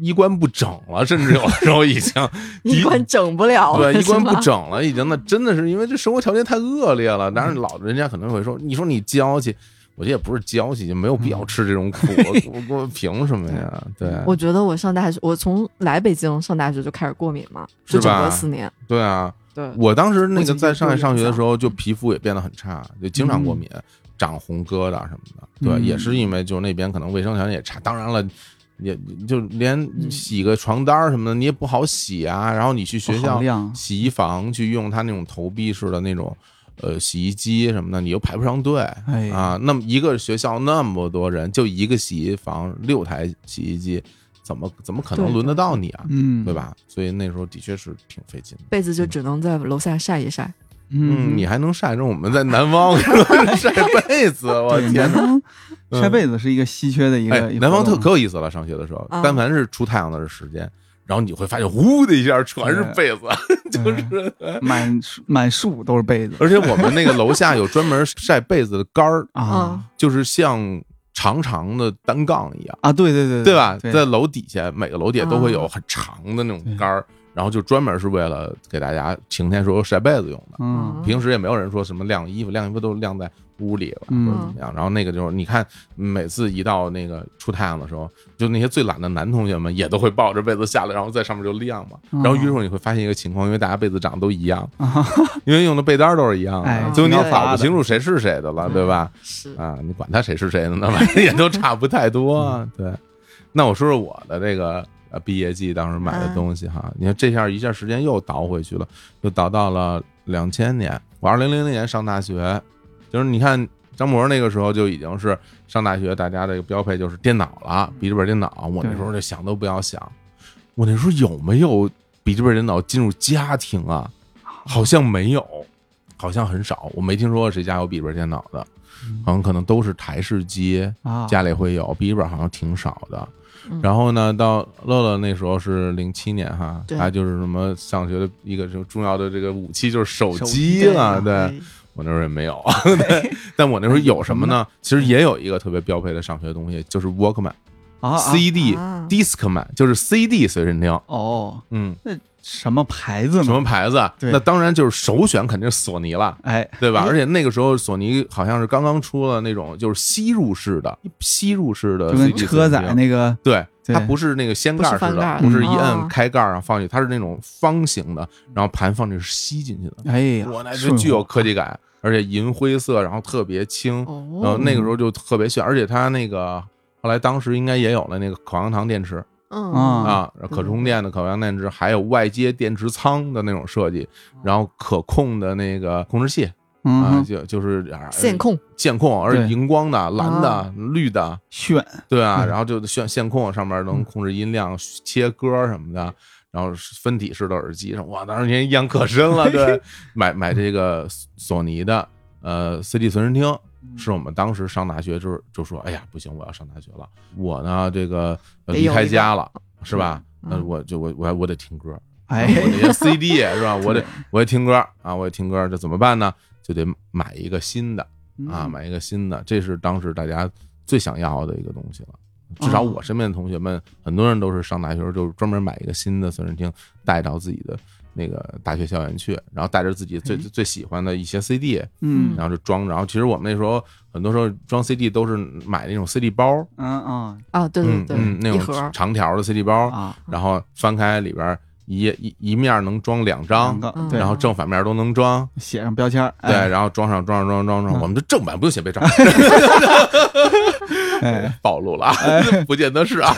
衣冠不整了，甚至有的时候已经 衣冠整不了了，对，衣冠不整了，已经那真的是因为这生活条件太恶劣了。当然，老人家可能会说，你说你娇气，我觉得也不是娇气，就没有必要吃这种苦，我我我凭什么呀？对，我觉得我上大学，我从来北京上大学就开始过敏嘛，是吧就整个四年。对啊，对，我当时那个在上海上学的时候，就就皮肤也变得很差，就经常过敏，长红疙瘩什么的。对，嗯也是因为就那边可能卫生条件也差，当然了。也就连嗯洗个床单什么的，你也不好洗啊。然后你去学校洗衣房去用它那种投币式的那种呃洗衣机什么的，你又排不上队哎啊。那么一个学校那么多人，就一个洗衣房六台洗衣机，怎么怎么可能轮得到你啊？嗯，对？吧？所以那时候的确是挺费劲的。被子就只能在楼下晒一晒。嗯，嗯，你还能晒着我们在南方 晒被子，我对天晒被子是一个稀缺的一哎个，，哎南方特可有意思了，上学的时候，啊但凡是出太阳的时间，然后你会发现，呼的一下全是被子，就是，满树满树都是被子。而且我们那个楼下有专门晒被子的杆儿，啊。就是像长长的单杠一样，啊，对对对对吧？在楼底下，每个楼底下都会有啊。很长的那种杆儿，然后就专门是为了给大家晴天时候晒被子用的。嗯平时也没有人说什么晾衣服，晾衣服都晾在屋里了，或嗯者怎么样。然后那个就是，你看每次一到那个出太阳的时候，就那些最懒的男同学们也都会抱着被子下来，然后在上面就晾嘛。哦然后于是乎你会发现一个情况，因为大家被子长得都一样，啊，因为用的被单都是一样哎的，最后你也搞不清楚谁是谁的了，对吧？是，啊，你管他谁是谁的，那玩意也都差不太多啊。对，那我说说我的这个呃毕业季当时买的东西哈，你看这下一下时间又倒回去了，又倒到了两千年，我二零零零年上大学，就是你看张博那个时候就已经是上大学，大家这个标配就是电脑了，笔记本电脑，我那时候就想都不要想，我那时候有没有笔记本电脑进入家庭啊？好像没有，好像很少，我没听说过谁家有笔记本电脑的。好像可能都是台式机，啊，家里会有笔记本，好像挺少的嗯。然后呢，到乐乐那时候是零七年哈，对。他就是什么上学的一个什么重要的这个武器就是手手机机了，对。哎我那时候也没有，对，但我那时候有什么呢？其实也有一个特别标配的上学的东西，就是 Walkman、啊啊 CD、啊。Discman，就是 CD 随身听，哦，嗯，什么牌子什？么牌子？对那当然就是首选肯定是索尼了。哎，对吧？哎而且那个时候索尼好像是刚刚出了那种就是吸入式的吸入式的就跟车载那个对，它不是那个掀盖式的，不是一哦摁开盖儿啊放进去，它是那种方形的，然后盘放进去是吸进去的。哎呀，我那就具有科技感，而且银灰色，然后特别轻，哦，然后那个时候就特别炫，而且它那个后来当时应该也有了那个口香糖电池嗯。啊啊，可充电的口香糖电池，还有外接电池仓的那种设计，然后可控的那个控制器啊，嗯，就就是啊线控，线控，而且荧光的、蓝的啊、绿的，炫，对啊，嗯。然后就炫线控上面能控制音量、切歌什么的，然后分体式的耳机上，哇，当时印象可深了。对，买买这个索尼的呃 CD 随身听，嗯是我们当时上大学就是就说，哎呀，不行，我要上大学了，我呢这个呃离开家了，是吧？嗯那我就我我我得听歌，哎，我得 CD 是吧？我得我得听歌啊，我得听歌，这怎么办呢？就得买一个新的。啊，嗯买一个新的，这是当时大家最想要的一个东西了。至少哦我身边的同学们，很多人都是上大学时候就专门买一个新的随身听，带到自己的那个大学校园去，然后带着自己最哎最喜欢的一些 CD，嗯。然后就装。然后其实我们那时候很多时候装 CD 都是买那种 CD 包，嗯嗯。啊，对对对，那种长条的 CD 包，啊，然后翻开里边一页一一面能装两张然后正反面都能装，写上标签儿，对，哎。然后装上装上装上装上，嗯。我们的正版不用写背照 哎，暴露了啊，不见得是啊。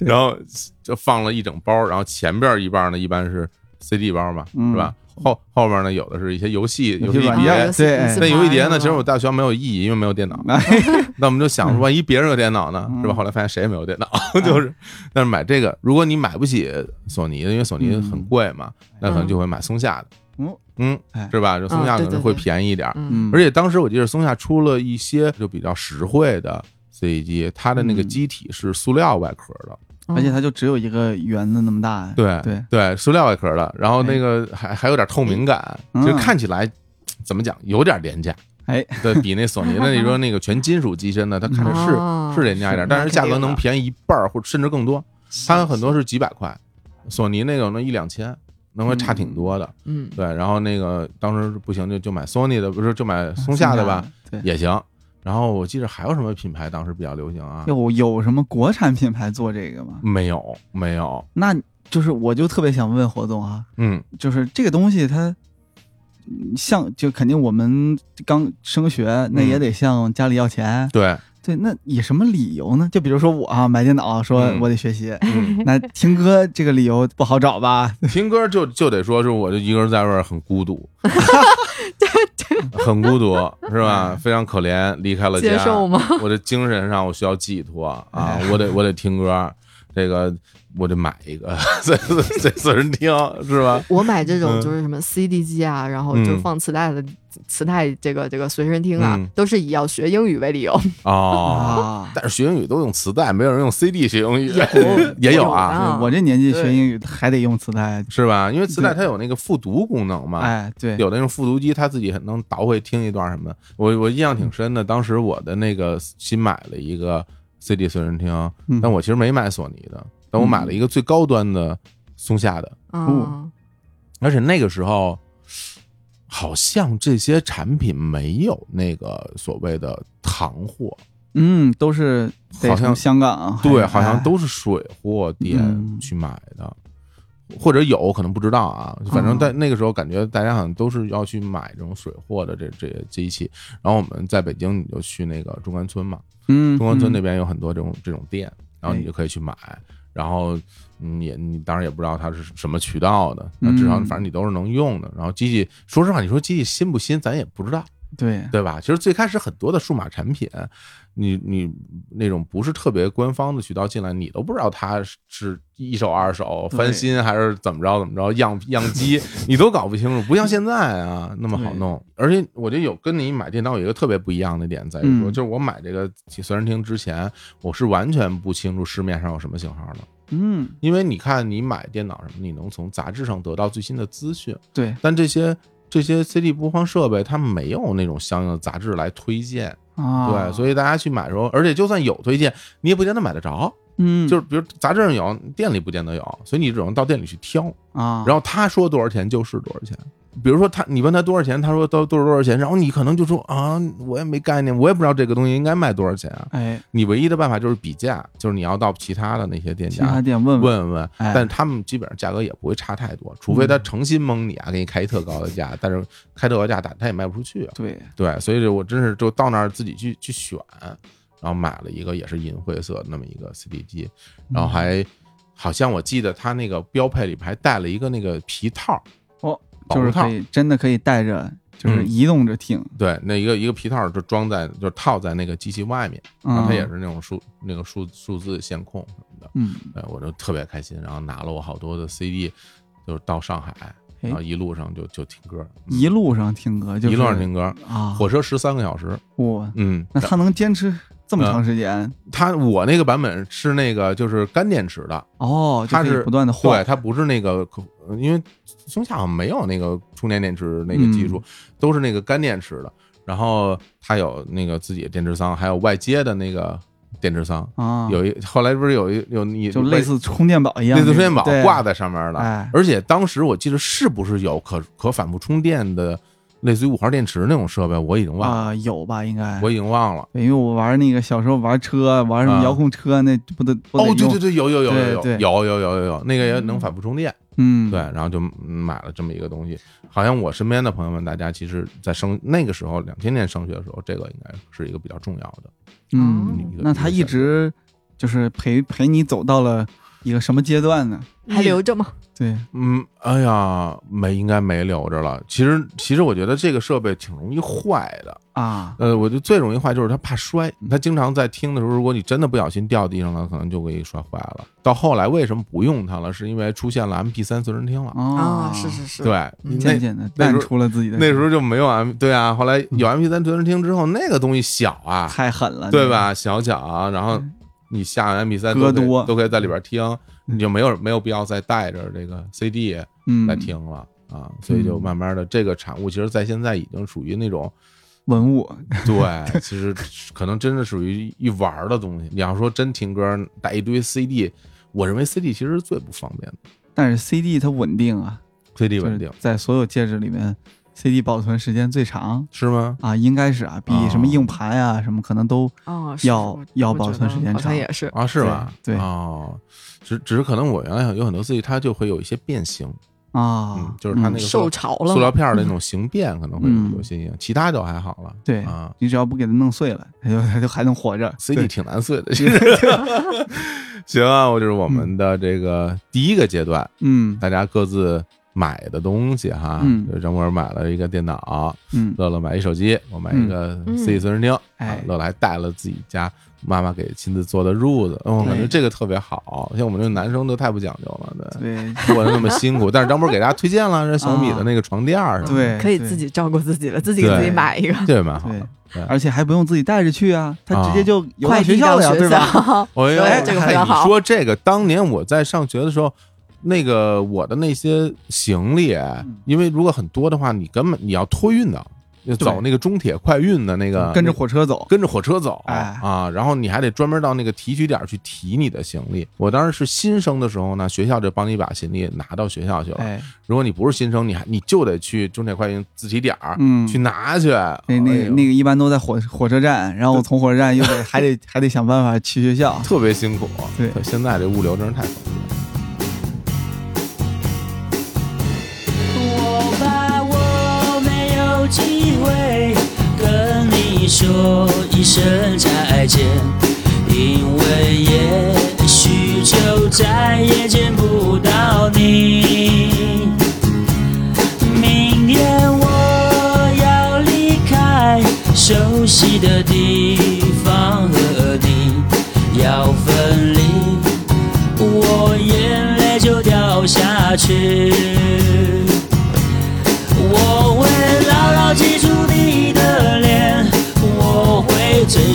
然后就放了一整包，然后前边一半呢一般是 CD 包嘛，嗯。是吧？后后边呢有的是一些游戏游戏碟，对哎那游戏碟呢，其实我大学没有意义，因为没有电脑。哎 那我们就想，万一别人有电脑呢，是吧？嗯后来发现谁也没有电脑，就是。但是买这个，如果你买不起索尼的，因为索尼很贵嘛，那可能就会买松下的。嗯。是吧？就松下可能会便宜一点而且当时我记得松下出了一些就比较实惠的 CD 机，它的那个嗯。机体是塑料外壳的，嗯而且它就只有一个圆的那么大，对对对，塑料外壳的，然后那个还还有点透明感，嗯就看起来怎么讲有点廉价。哎，对比那索尼的你说那个全金属机身的，它看着是哦是廉价一点，但是价格能便宜一半儿或甚至更多。它有很多是几百块，索尼那个能一两千，能会差挺多的。嗯对，然后那个当时不行就就买索尼的，不是就买松下的吧，？也行。然后我记得还有什么品牌当时比较流行啊？有有什么国产品牌做这个吗？没有没有，那就是我就特别想问活动啊，嗯就是这个东西它。嗯像就肯定我们刚升学，那也得向家里要钱。对，对，那以什么理由呢？就比如说我啊，买电脑说嗯我得学习，嗯，那听歌这个理由不好找吧？听歌就就得说是我就一个人在外边很孤独，很孤独是吧？非常可怜，离开了家，接受吗？我的精神上我需要寄托啊，我得我得听歌，这个我得买一个随随随人听是吧？我买这种嗯就是什么 CD 机啊，然后就嗯放磁带的磁带，这个这个随身听啊嗯，都是以要学英语为理由。哦，啊，但是学英语都用磁带，没有人用 CD 学英语，有 也有啊，啊。我这年纪学英语还得用磁带。是吧？因为磁带它有那个复读功能嘛，哎，对，有的那种复读机，它自己能倒回听一段什么。的。我我印象挺深的，当时我的那个新买了一个 CD 随身听，嗯。但我其实没买索尼的，但我买了一个最高端的松下的，嗯，而且那个时候好像这些产品没有那个所谓的行货，嗯，都是好像香港，对，好像哎都是水货店嗯。去买的。或者有可能不知道啊，反正在那个时候感觉大家好像都是要去买这种水货的这这些机器，然后我们在北京你就去那个中关村嘛，嗯，中关村那嗯边有很多这种这种店，然后你哎就可以去买，然后你也你当然也不知道它是什么渠道的，那至少嗯反正你都是能用的。然后机器，说实话，你说机器新不新，咱也不知道，对，对吧？其实最开始很多的数码产品，你你那种不是特别官方的渠道进来，你都不知道它是是一手二手翻新还是怎么着怎么着样样机，你都搞不清楚，不像现在啊那么好弄。而且我觉得有跟你买电脑有一个特别不一样的点在于说，嗯就是我买这个随身听之前，我是完全不清楚市面上有什么型号的，嗯，因为你看你买电脑什么，你能从杂志上得到最新的资讯，对但这些。这些 CD 播放设备，它没有那种相应的杂志来推荐，啊，对，所以大家去买的时候，而且就算有推荐，你也不见得买得着。嗯，就是比如杂志上有，店里不见得有，所以你只能到店里去挑。啊，然后他说多少钱就是多少钱。比如说他，你问他多少钱，他说都都是多少钱，然后你可能就说啊，我也没概念，我也不知道这个东西应该卖多少钱啊。哎，你唯一的办法就是比价，就是你要到其他的那些店其他家店问。问，问。问，哎。但他们基本上价格也不会差太多，除非他诚心蒙你啊，给你开一特高的价，但是开特高价打他也卖不出去啊。对，对，所以我真是就到那儿自己去去选，然后买了一个也是银灰色那么一个 CD 机，然后还好像我记得他那个标配里边还带了一个那个皮套就是可，以真的可以带着，就是嗯。移动着听，对，那一个一个皮套就装在就是套在那个机器外面，然后嗯，它也是那种数那个数数字线控什么的，嗯，对我就特别开心，然后拿了我好多的 CD，就是到上海，然后一路上就就听歌，嗯一路上听歌，就是一路上听歌，啊，火车十三个小时，哇，嗯，那他能坚持这么长时间？它我那个版本是那个就是干电池的。哦，它是不断的对，它不是那个，呃因为松下好像没有那个充电电池那个技术，都是那个干电池的。然后它有那个自己的电池仓，还有外接的那个电池仓。啊，有一后来不是有一有你就类似充电宝一样，类似充电宝挂在上面的，哎而且当时我记得是不是有可可反复充电的类似于五号电池那种设备，我已经忘了，啊，有吧？应该我已经忘了。因为我玩那个小时候玩车，玩什么啊遥控车，那不得不得哦，对对对，有有有有有有有有有有，那个也能反复充电，嗯，对，然后就嗯买了这么一个东西。好像我身边的朋友们，大家其实，在升那个时候，两千年升学的时候，这个应该是一个比较重要的。嗯，那他一直就是陪陪你走到了一个什么阶段呢？还留着吗？对，嗯，哎呀，没应该没留着了。其实其实我觉得这个设备挺容易坏的。啊，呃，我觉得最容易坏就是它怕摔，它经常在听的时候，如果你真的不小心掉地上了，可能就给你摔坏了。到后来为什么不用它了？是因为出现了 MP 三随身听了。啊啊，是是是，对，渐渐的那时候淡出了自己的那时候就没有 M，对啊，后来有 MP 三随身听之后，那个东西小啊，太狠了，对吧？小巧，然后嗯。你下完 MP 三歌都可以多。都可以在里边听，嗯你就没有没有必要再带着这个 CD 嗯，来听了啊，所以就慢慢的这个产物，其实在现在已经属于那种。文物，对，其实可能真的属于一玩儿的东西。你要说真听歌带一堆 CD，我认为 CD 其实是最不方便的但是 CD 它稳定啊，，CD 稳定在所有介质里面，CD 保存时间最长是吗？啊，应该是啊，比什么硬盘啊什么可能都要我要保存时间长像也是，啊，是吧？对对哦，只只是可能我原来有很多 CD，它就会有一些变形，啊嗯，，就是它那个塑受潮了，塑料片儿的那种形变可能会有有些影响，其他就还好了。对啊你只要不给它弄碎了，它就它就还能活着。，CD 对挺难碎的，其实。行啊，我就是我们的这个第一个阶段，嗯大家各自买的东西哈。嗯就张博买了一个电脑，嗯乐乐买一手机，我买一个嗯 CD 随身听，哎啊乐乐还带了自己家妈妈给亲自做的褥子，嗯我感觉这个特别好。像我们这男生都太不讲究了，对，对。做的那么辛苦。但是张博给大家推荐了这小米的那个床垫儿什么的，对，可以自己照顾自己了，自己给自己买一个，这也蛮好的。对，而且还不用自己带着去啊，他直接就邮到快递学校了呀，到学对 哎这个非常哎好。你说这个，当年我在上学的时候，那个我的那些行李，因为如果很多的话，你根本你要托运的，就走那个中铁快运的那个，跟着火车走，跟着火车走，哎啊，然后你还得专门到那个提取点去提你的行李。我当时是新生的时候呢，学校就帮你把行李拿到学校去了。哎，如果你不是新生，你还你就得去中铁快运自提点儿、嗯去拿去。那那哎那个一般都在火火车站，然后从火车站又得还得还得想办法去学校。特别辛苦。对现在这物流真是太方便了。机会跟你说一声再见，因为也许就再也见不到你。明天我要离开熟悉的地方，和你要分离。我眼泪就掉下去。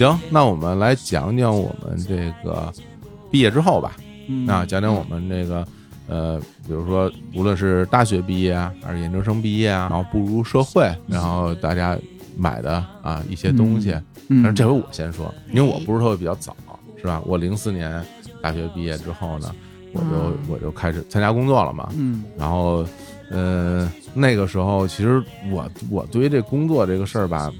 行，那我们来讲讲我们这个毕业之后吧。嗯啊，讲讲我们这个呃，比如说无论是大学毕业啊，还是研究生毕业啊，然后步入社会，然后大家买的啊一些东西。嗯但是这回我先说，因为我步入社会比较早，是吧？我零四年大学毕业之后呢，我就嗯我就开始参加工作了嘛。嗯然后，呃，那个时候其实我我对于这工作这个事儿吧，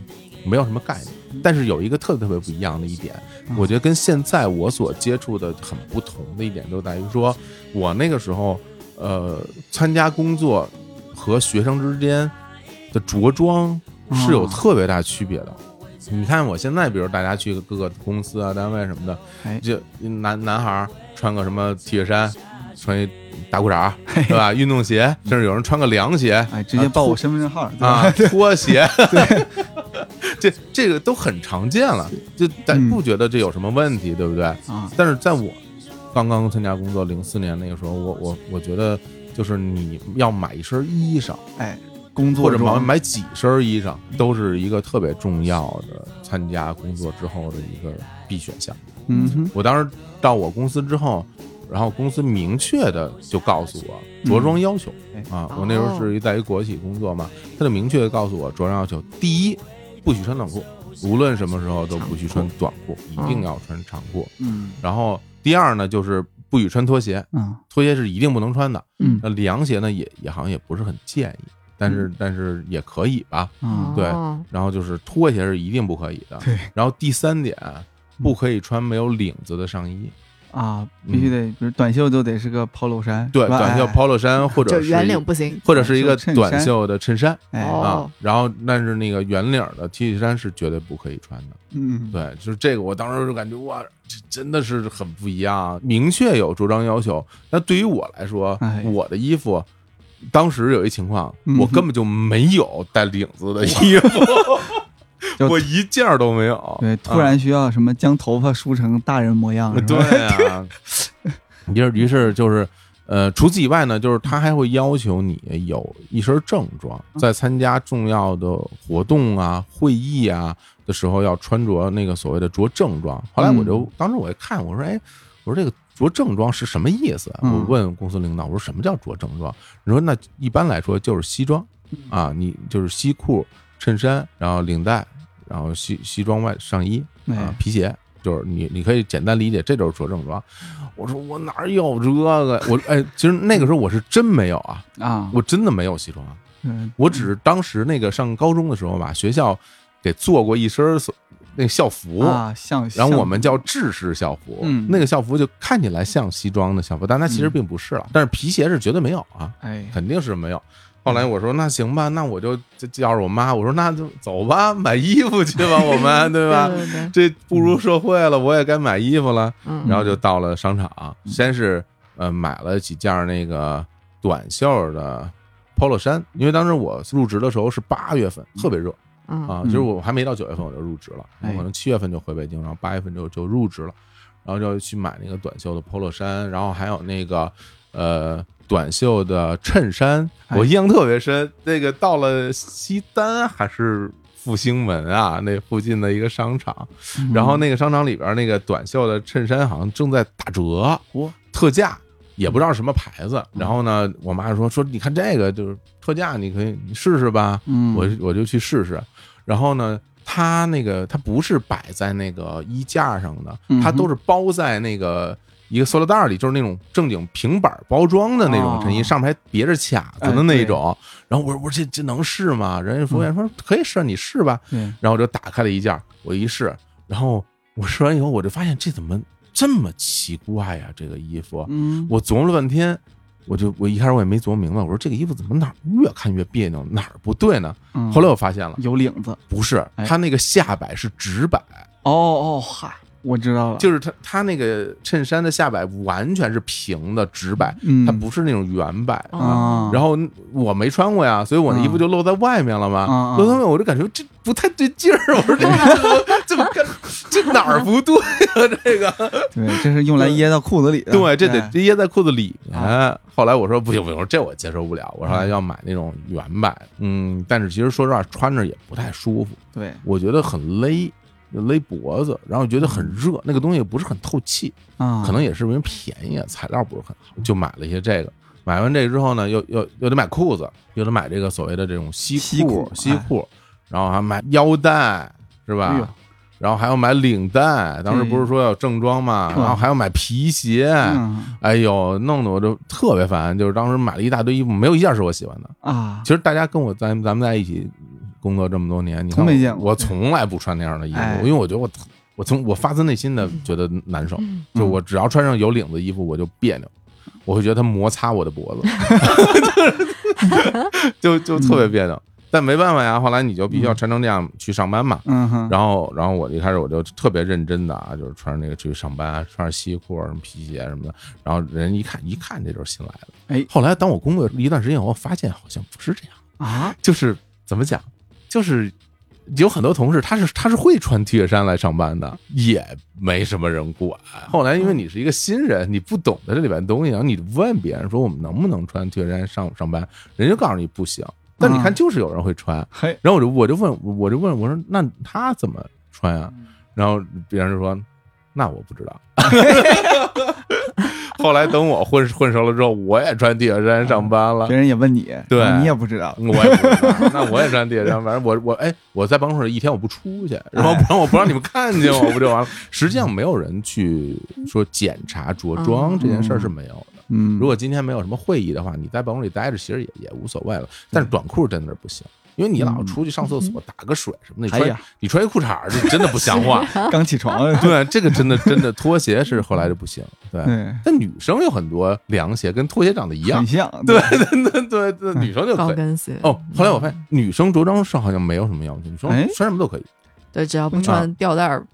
没有什么概念。但是有一个特别特别不一样的一点，我觉得跟现在我所接触的很不同的一点，就在于说，我那个时候，呃，参加工作和学生之间的着装是有哦特别大区别的。你看我现在，比如大家去各个公司啊、单位什么的，哎就男男孩儿穿个什么 T 恤衫，穿一大裤衩儿，对吧？运动鞋，甚至有人穿个凉鞋，哎，直接报我身份证号，啊，拖鞋 这这个都很常见了，就咱嗯不觉得这有什么问题，对不对？啊，但是在我刚刚参加工作零四年那个时候，我我我觉得就是你要买一身衣裳，哎，工作或者买买几身衣裳，都是一个特别重要的参加工作之后的一个必选项。嗯哼，我当时到我公司之后，然后公司明确的就告诉我着装要求、哎。啊，我那时候是在一国企工作嘛，他就明确的告诉我着装要求，第一不许穿短裤，无论什么时候都不许穿短裤，一定要穿长裤。嗯然后第二呢，就是不许穿拖鞋，嗯拖鞋是一定不能穿的。嗯那凉鞋呢，也也好像也不是很建议，但是但是也可以吧。啊，对哦然后就是拖鞋是一定不可以的。对然后第三点，不可以穿没有领子的上衣。啊，必须得，比如短袖都得是个 polo 衫，对，短袖哎。Polo 衫或者就是圆领不行。或者是一个短袖的衬衫啊，然后但是那个圆领的 T 恤衫是绝对不可以穿的。嗯，对，就是这个，我当时就感觉哇，这真的是很不一样，明确有着装要求。那对于我来说哎，我的衣服。当时有一情况，嗯。我根本就没有带领子的衣服，就 我一件儿都没有。对，突然需要什么将头发梳成大人模样，啊，对啊，于是于是就是呃，除此以外呢，就是他还会要求你有一身正装，在参加重要的活动啊、会议啊的时候，要穿着那个所谓的着正装。后来我就、当时我一看，我说，哎，我说这个着正装是什么意思？嗯我问公司领导，我说什么叫着正装？你说那一般来说就是西装啊，你就是西裤、衬衫，然后领带，然后西西装外上衣啊哎，皮鞋。就是你，你可以简单理解，这就是着正装。我说我哪有这个？我哎，其实那个时候我是真没有啊，啊，我真的没有西装。嗯我只是当时那个上高中的时候吧，学校给做过一身所那个校服，啊，像，然后我们叫制式校服，嗯那个校服就看起来像西装的校服，但它其实并不是了。但是皮鞋是绝对没有啊，哎，肯定是没有。后来我说那行吧，那我就就叫着我妈，我说那就走吧，买衣服去吧，我们对吧？对对对，这步入社会了，我也该买衣服了。嗯，然后就到了商场，先是呃买了几件那个短袖的 polo 衫，因为当时我入职的时候是八月份，特别热嗯啊，嗯其实我还没到九月份我就入职了，哎我可能七月份就回北京，然后八月份就就入职了，然后就去买那个短袖的 polo 衫，然后还有那个呃短袖的衬衫，哎我印象特别深，那个到了西单还是。复兴门啊，那附近的一个商场，嗯然后那个商场里边那个短袖的衬衫好像正在打折，特价，也不知道什么牌子。然后呢，我妈说说你看这个就是特价，你可以你试试吧。嗯，我我就去试试。然后呢，它那个它不是摆在那个衣架上的它都是包在那个。一个塑料袋里，就是那种正经平板包装的那种衬衣，哦上面还别着卡子的哎那种。然后我说：“我说这这能试吗？”人家服务员说：“可以试，你试吧。”对，然后我就打开了一件儿，我一试，然后我试完以后，我就发现这怎么这么奇怪呀、这个衣服，嗯，我琢磨了半天，我就我一开始我也没琢磨明白，我说这个衣服怎么哪儿越看越别扭，哪儿不对呢？嗯后来我发现了，有领子，不是，哎它那个下摆是直摆，哦哦，嗨，我知道了，就是它它那个衬衫的下摆完全是平的直摆，嗯，它不是那种圆摆的。啊，然后我没穿过呀，所以我那衣服就露在外面了嘛。露在外面，我就感觉这不太对劲儿。我说这个怎么干这哪儿不对啊、这个对，这是用来掖到裤子里的，对，这得哎掖在裤子里面。啊后来我说不行不行，这我接受不了。我后来要买那种圆摆，嗯，但是其实说实话，穿着也不太舒服，对，我觉得很勒。勒脖子，然后觉得很热，那个东西不是很透气，啊，可能也是因为便宜，啊，材料不是很好，就买了一些这个。买完这个之后呢，又又又得买裤子，又得买这个所谓的这种西西裤裤，西裤，然后还买腰带，是吧？然后还要买领带，当时不是说要正装嘛，嗯然后还要买皮鞋，嗯哎呦，弄得我就特别烦。就是当时买了一大堆衣服，没有一件是我喜欢的。啊其，实大家跟我咱咱们在一起工作这么多年，你看从没见过我从来不穿那样的衣服哎，因为我觉得我我从我发自内心的觉得难受。嗯就我只要穿上有领子的衣服，我就别扭，我会觉得它摩擦我的脖子，就就特别别扭。但没办法呀，后来你就必须要穿成这样去上班嘛。嗯哼，然后，然后我一开始我就特别认真的啊，就是穿着那个去上班，穿着西裤、什么皮鞋什么的。然后人一看，一看这就是新来的。哎后来当我工作一段时间以后，发现好像不是这样，啊，就是怎么讲，就是有很多同事他是他是会穿 T 恤衫来上班的，也没什么人管。后来因为你是一个新人，你不懂得这里边东西，然后你问别人说我们能不能穿 T 恤衫上上班，人家告诉你不行。但你看，就是有人会穿，嘿，然后我就我就问我就问我说那他怎么穿啊？然后别人就说那我不知道。后来等我混混熟了之后，我也穿 T 恤衫上班了别。人也问你，对你也不知道，我也不知道，那我也穿 T 恤衫，反正我我哎，我在办公室一天我不出去，然后不让我不让你们看见我，不就完了？实际上没有人去说检查着装嗯这件事儿是没有的。嗯，如果今天没有什么会议的话，你在办公室里待着其实也也无所谓了。但是短裤真的是不行，因为你老出去上厕所打个水什么的，你穿哎你穿一裤衩儿，这真的不像话。刚起床，对，这个真的真的拖鞋是后来就不行。对，对，但女生有很多凉鞋跟拖鞋长得一样。很，像，对 对。对对对，女生就可以。高跟鞋。哦，后来我发现女生着装上好像没有什么要求，女生哎。穿什么都可以，对，只要不穿吊带儿，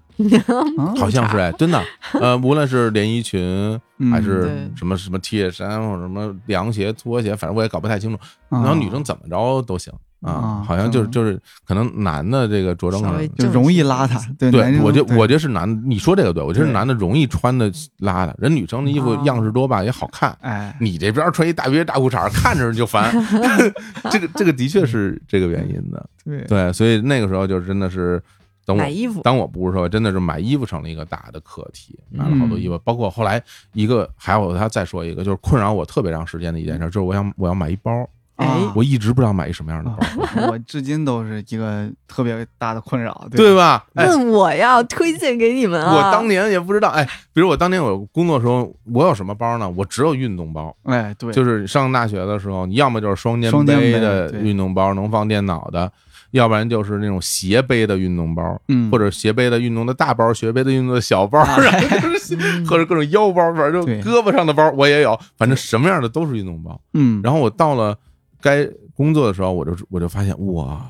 啊。好像是哎，真的，呃，无论是连衣裙嗯。还是什么什么 T 恤衫或者什么凉鞋、拖鞋，反正我也搞不太清楚。啊。然后女生怎么着都行啊啊，好像就是嗯。就是可能男的这个着装可能就容易邋遢，对，对，我觉对。我觉得是男的，你说这个对，我觉得是男的容易穿的邋遢，人女生的衣服啊。样式多吧也好看。哎，你这边穿一大别大裤衩，看着就烦，这个这个的确是这个原因的。对。对，所以那个时候就真的是等我买衣服，当我不是说真的是买衣服成了一个大的课题，买了好多嗯衣服，包括后来一个还有他再说一个，就是困扰我特别长时间的一件事，就是我想我要买一包，哎啊。我一直不知道买一什么样的包，我至今都是一个特别大的困扰，对吧？哎，问我要，推荐给你们啊。我当年也不知道，哎，比如我当年我工作的时候，我有什么包呢？我只有运动包，哎，对，就是上大学的时候，你要么就是双肩双肩背背的运动包，能放电脑的。要不然就是那种斜背的运动包，嗯，或者斜背的运动的大包，斜背的运动的小包，然后就是 或者各种腰包，反正就胳膊上的包我也有，反正什么样的都是运动包。嗯，然后我到了该工作的时候，我就我就发现哇，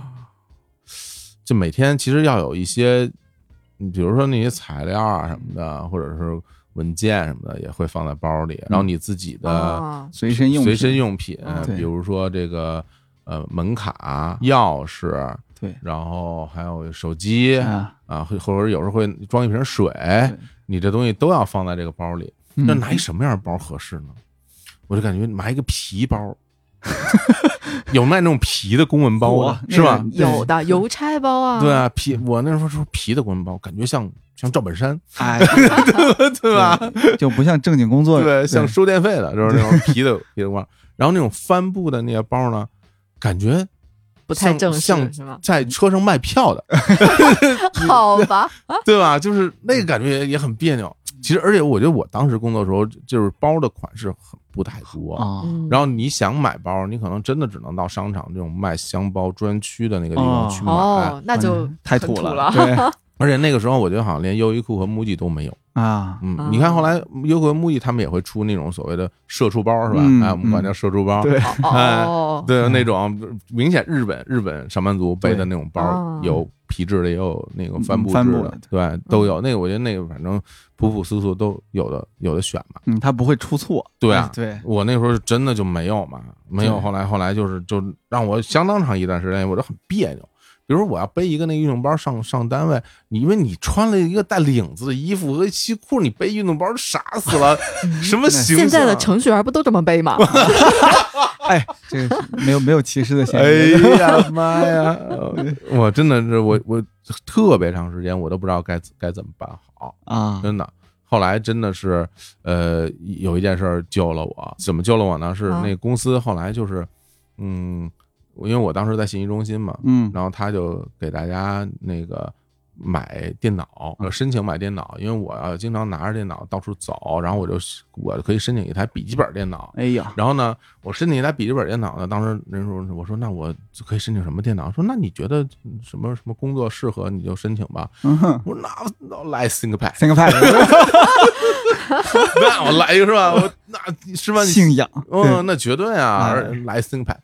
就每天其实要有一些，嗯比如说那些材料啊什么的，或者是文件什么的，也会放在包里。然后你自己的啊，随身用随身用品比如说这个呃门卡、钥匙，对。然后还有手机啊，啊，或或者有时候会装一瓶水，你这东西都要放在这个包里。那嗯拿一什么样的包合适呢？我就感觉拿一个皮包，有卖那种皮的公文包啊，是吧？有的邮差包啊，对啊，皮我那时候说皮的公文包，感觉像像赵本山，哎，对吧？就不像正经工作，对，像收电费的，就是那种皮的皮的包。然后那种帆布的那些包呢，感觉不太正式像？在车上卖票的，好吧，对吧？就是那个感觉也也很别扭。其实，而且我觉得我当时工作的时候，就是包的款式很不太多。然后你想买包，你可能真的只能到商场这种卖箱包专区的那个地方去买。哦，那就嗯太土土了，对而且那个时候，我觉得好像连优衣库和 MUJI 都没有。啊，嗯啊，你看后来优衣库和 MUJI 他们也会出那种所谓的社畜包，是吧？嗯哎，我们管叫社畜包。对，哦，对，那种明显日本日本上班族背的那种包哦，有皮质的，也有那个帆布帆布的的，对，都有。那个我觉得那个反正普朴素素都有的有的选嘛。嗯，他不会出错，对啊哎对，我那时候真的就没有嘛，没有。后来后来就是就让我相当长一段时间我就很别扭。比如说我要背一个那个运动包上上单位，你因为你穿了一个带领子的衣服和西裤，你背运动包傻死了，什么形象？现在的程序员不都这么背吗？哎，这个是没有没有歧视的嫌疑哎，呀妈呀！我真的是我我特别长时间我都不知道该该怎么办好，啊，真的。后来真的是，呃，有一件事救了我。怎么救了我呢？是啊那公司后来就是，嗯，因为我当时在信息中心嘛，嗯然后他就给大家那个买电脑，嗯申请买电脑，因为我要经常拿着电脑到处走，然后我就我可以申请一台笔记本电脑。哎呀，然后呢，我申请一台笔记本电脑呢，当时人说我说那我可以申请什么电脑？说那你觉得什么什么工作适合你就申请吧。嗯我说那那来 ThinkPad，ThinkPad，那我来一个是吧？我那是吧信仰，嗯，那绝对啊，来 ThinkPad。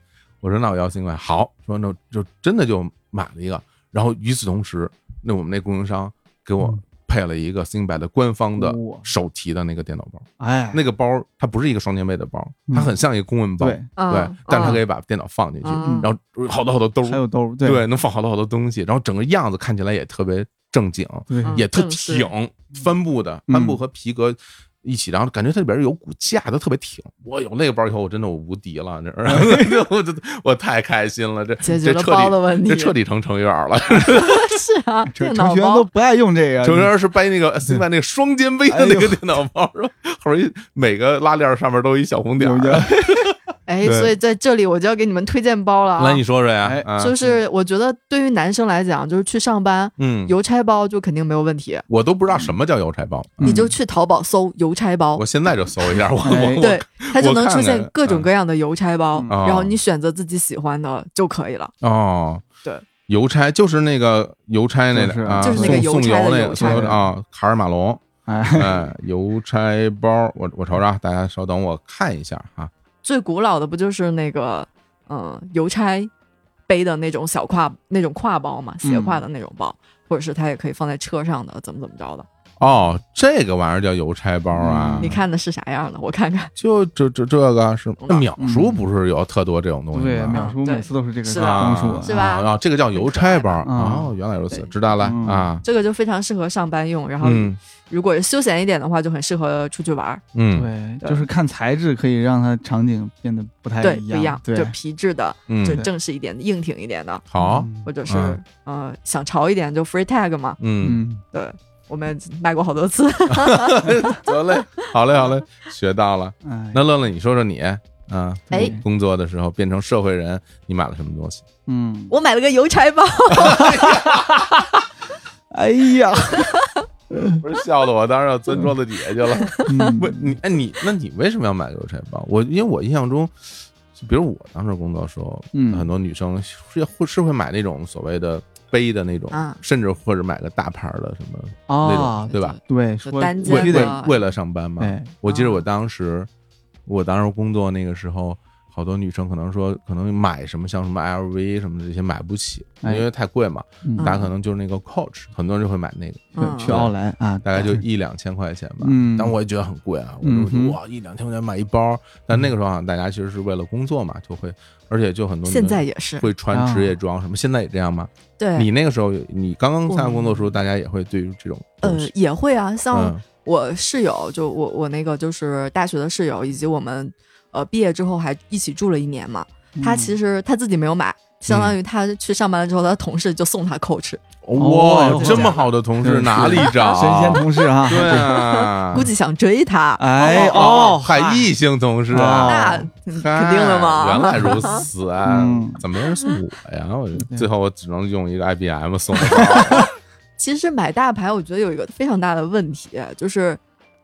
我说那我要 ThinkPad，好，说那就真的就买了一个。然后与此同时，那我们那供应商给我嗯配了一个 ThinkPad 的官方的手提的那个电脑包。哎，那个包它不是一个双肩背的包，它很像一个公文包，对对嗯，但它可以，把电脑放进去，嗯然后好多好多兜儿，还有兜，对对，能放好多好多东西，然后整个样子看起来也特别正经，也特挺，帆布的，帆布和皮革一起，然后感觉它里边有股架子，特别挺。我有那个包以后，我真的我无敌了，这 我这我太开心了，这解决了这彻底包的问题这彻底成程 序员了。是啊，程序员都。不爱用这个，程序员是背那个 新版那个双肩背的那个电脑包，是吧？后边一每个拉链上面都有一小红。点哎，所以在这里我就要给你们推荐包了啊。来，你说说呀就是我觉得对于男生来讲，就是去上班，嗯，邮差包就肯定没有问题，我都不知道什么叫邮差包，嗯。你就去淘宝搜邮差包。我，现在就搜一下，我哎。我对，它就能出现各种各样的邮差包，然后你选择自己喜欢的就可以了。哦，对，邮差就是那个邮差那就是个啊，就是那个送送邮差那个啊，卡尔马龙，哎，哎，邮差包，我我瞅瞅啊，大家稍等，我看一下哈。最古老的不就是那个嗯邮差背的那种小挎那种挎包嘛，斜挎的那种包，或者是它也可以放在车上的，怎么怎么着的。哦，这个玩意儿叫邮差包啊。嗯，你看的是啥样的？我看看。就这这这个是那嗯秒叔不是有特多这种东西吗？对，秒叔每次都是这个是的。啊装束，是吧？啊，这个叫邮差包。嗯。哦，原来如此，知道了嗯。啊。这个就非常适合上班用，然后嗯。如果是休闲一点的话，就很适合出去玩。嗯。对，就是看材质可以让它场景变得不太对，一不一样，对。就，皮质的，嗯。就，正式一点的、硬挺一点的，好，嗯或者是嗯。呃想潮一点就 free tag 嘛。嗯，嗯，对，我们卖过好多次。得嘞，好嘞，好嘞，学到了。哎，那乐乐，你说说你啊，哎工作的时候变成社会人，你买了什么东西？嗯，我买了个邮差包，哎呀，不是笑的我当时要钻桌子底下去了。嗯不，你哎你，那你为什么要买邮差包？我因为我印象中，就比如我当时工作的时候，嗯很多女生是会是会买那种所谓的背的那种，啊甚至或者买个大牌的什么那种，啊，对吧？对，就说必单肩的须得啊为了上班嘛。哎，我记得啊我当时，我当时工作那个时候，好多女生可能说，可能买什么像什么 LV 什么的这些买不起，哎因为太贵嘛。嗯大家可能就是那个 Coach，很多人就会买那个，去奥莱啊，大概就一两千块钱吧。嗯但我也觉得很贵啊，我嗯哼就觉得哇，一两千块钱买一包。但那个时候好像大家其实是为了工作嘛，就会，而且就很多女现生在也是。会穿职业装什么。现在也这样吗？对，你那个时候，你刚刚参加工作的时候，大家也会对于这种东呃，也会啊，像嗯我室友，就我我那个就是大学的室友，以及我们呃毕业之后还一起住了一年嘛。他其实实他自己没有买，相当于他去上班了之后，他的同事就送他 Coach，哇哦，这么好的同事哪里找？神仙同事哈，对啊，估计想追他。哎哦，哦，还异性同事那嗯肯定的嘛。原来如此 啊嗯！怎么没人送我呀？我最后我只能用一个 IBM 送。其实买大牌，我觉得有一个非常大的问题，就是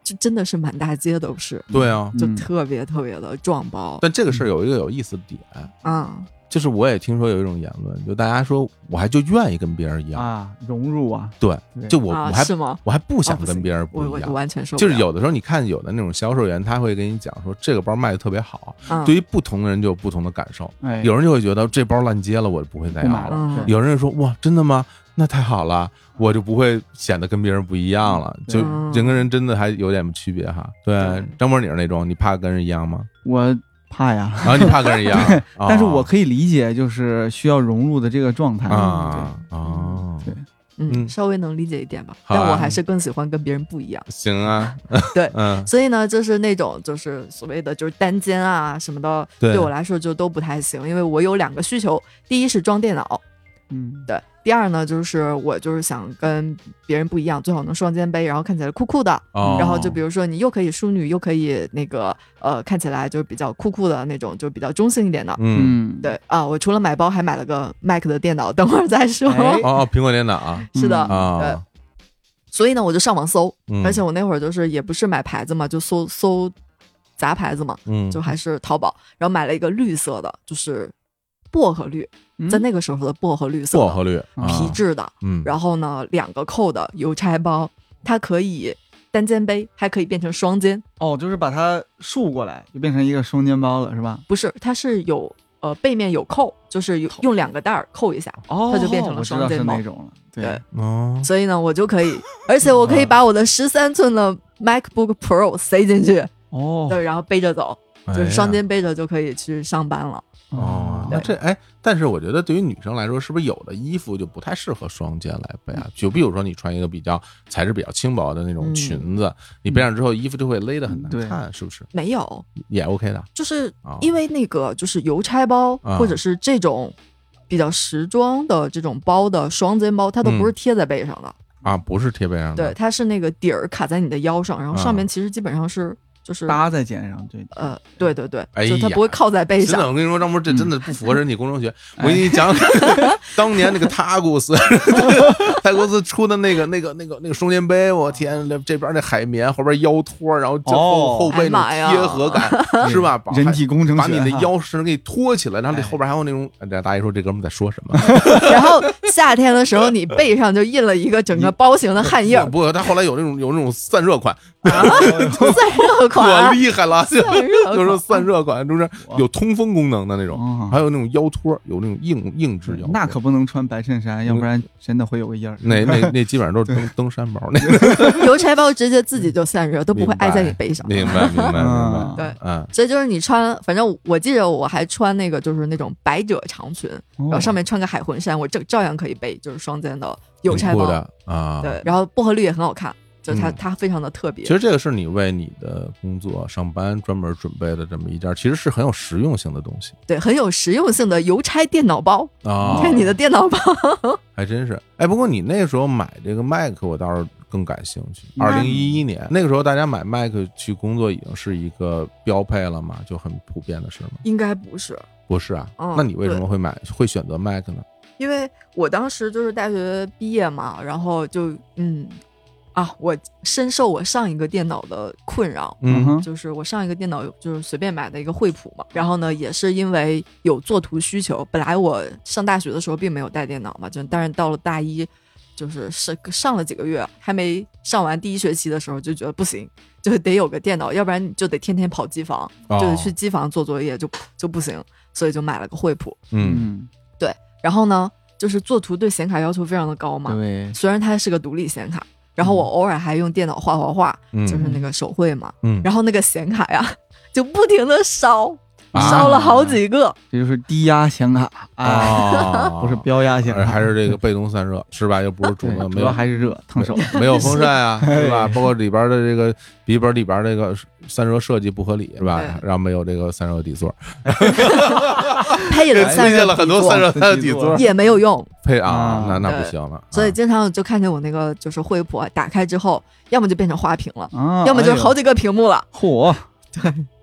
就真的是满大街都是，对啊，就嗯特别特别的撞包。但这个事儿有一个有意思的点，嗯，就是我也听说有一种言论，就大家说我还就愿意跟别人一样，啊，融入啊，对，就我啊我还是吗？我还不想跟别人不我我我一样。完全受。就是有的时候，你看有的那种销售员，他会跟你讲说这个包卖的特别好，嗯对于不同的人就有不同的感受。哎，有人就会觉得这包烂街了，我就不会再要了。有人就说哇，真的吗？那太好了，我就不会显得跟别人不一样了。就嗯人跟人真的还有点区别哈。对对，张波，你是那种你怕跟人一样吗？我怕呀，然后你怕跟人一样，哦但是我可以理解，就是需要融入的这个状态啊哦，对，嗯，嗯稍微能理解一点吧，但我还是更喜欢跟别人不一样。行啊，对 嗯所以呢，就是那种就是所谓的就是单间啊什么的，对对我来说就都不太行，因为我有两个需求，第一是装电脑，嗯，对，第二呢就是我就是想跟别人不一样，最好能双肩背，然后看起来酷酷的。哦，然后就比如说你又可以淑女，又可以那个呃看起来就是比较酷酷的那种，就比较中性一点的。嗯，嗯，对啊，我除了买包还买了个 Mac 的电脑，等会儿再说。哎哦哦，苹果电脑啊 是的，嗯啊，所以呢，我就上网搜，嗯而且我那会儿就是也不是买牌子嘛，就搜搜杂牌子嘛，嗯，就还是淘宝，然后买了一个绿色的，就是薄荷绿，嗯在那个时候的薄荷绿色薄荷绿啊皮，质的，嗯，然后呢两个扣的邮差包，它可以单肩背，还可以变成双肩，哦，就是把它竖过来，就变成一个双肩包了，是吧？不是，它是有呃背面有扣，就是有用两个带儿扣一下，哦，它就变成了双肩包那种了。对对，哦，所以呢，我就可以，而且我可以把我的十三寸的 MacBook Pro 塞进去，哦，对，然后背着走，就是双肩背着就可以去上班了。哦，那这哎，但是我觉得对于女生来说，是不是有的衣服就不太适合双肩来背啊？就比如说你穿一个比较材质比较轻薄的那种嗯裙子，你背上之后衣服就会勒得很难对。看，是不是？没有，也 OK 的。就是哦。因为那个就是邮差包、啊。或者是这种比较时装的这种包的双肩包，它都不是贴在背上的，啊，不是贴背上的。对，它是那个底儿卡在你的腰上，然后啊上面其实基本上是就是搭在肩上，对，呃，对对对，哎呀就它不会靠在背上真的，我跟你说，张博这真的不符合人体工程学。我给哎你讲，当年那个塔古斯，泰国斯出的那个那个那个那个双肩背，我天，这这边那海绵，后边腰托，然后这后哦后背那贴合感，是吧？把 人体工程把你的腰身给托起来，然后后边还有那种，哎大爷说这哥们在说什么？然后夏天的时候，你背上就印了一个整个包型的汗印儿，不，他后来有那种有那种散热款，散热可，厉害了，就散热就是款。散热款，就是有通风功能的那种，哦还有那种腰托，有那种硬硬质腰。那可不能穿白衬衫，要不然真的会有个印儿。那那 那基本上都是登登山包，那 个邮差包直接自己就散热，都不会挨在你背上。明白明白明白嗯，对嗯所以就是你穿，反正我记着我还穿那个就是那种百褶长裙，然哦后上面穿个海魂衫，我照照样可以背，就是双肩的邮差包。啊。对，然后薄荷绿也很好看，就是它、嗯它非常的特别。其实这个是你为你的工作上班专门准备的这么一件，其实是很有实用性的东西对，很有实用性的邮差电脑包。啊。你看你的电脑包，还真是。哎，不过你那时候买这个 Mac，我倒是更感兴趣。二零一一年那个时候，大家买 Mac 去工作已经是一个标配了嘛，就很普遍的事吗？应该不是，不是啊，嗯那你为什么会买会选择 Mac 呢？因为我当时就是大学毕业嘛，然后就嗯啊，我深受我上一个电脑的困扰。嗯哼，就是我上一个电脑就是随便买的一个惠普嘛，然后呢，也是因为有作图需求。本来我上大学的时候并没有带电脑嘛，就但是到了大一，就是上上了几个月，还没上完第一学期的时候，就觉得不行，就是得有个电脑，要不然你就得天天跑机房，哦就得去机房做作业就就不行，所以就买了个惠普。嗯对，然后呢，就是做图对显卡要求非常的高嘛，对，虽然它是个独立显卡，然后我偶尔还用电脑画画画，嗯就是那个手绘嘛，嗯。然后那个显卡呀就不停的烧，啊烧了好几个，这就是低压显卡。啊，啊，不是标压显卡，还是这个被动散热是吧？又不是主对动，没有主要还是热烫手。没有风扇啊，哎 是吧？包括里边的这个笔记本里边这个散热设计不合理，是吧？然后没有这个散热底座，配了散热推荐了很多散热散热底座 也没有用，配啊啊，那那不行了。所以啊。经常就看见我那个就是惠普啊，打开之后，要么就变成花屏了，啊，要么就是好几几个屏幕了，嚯，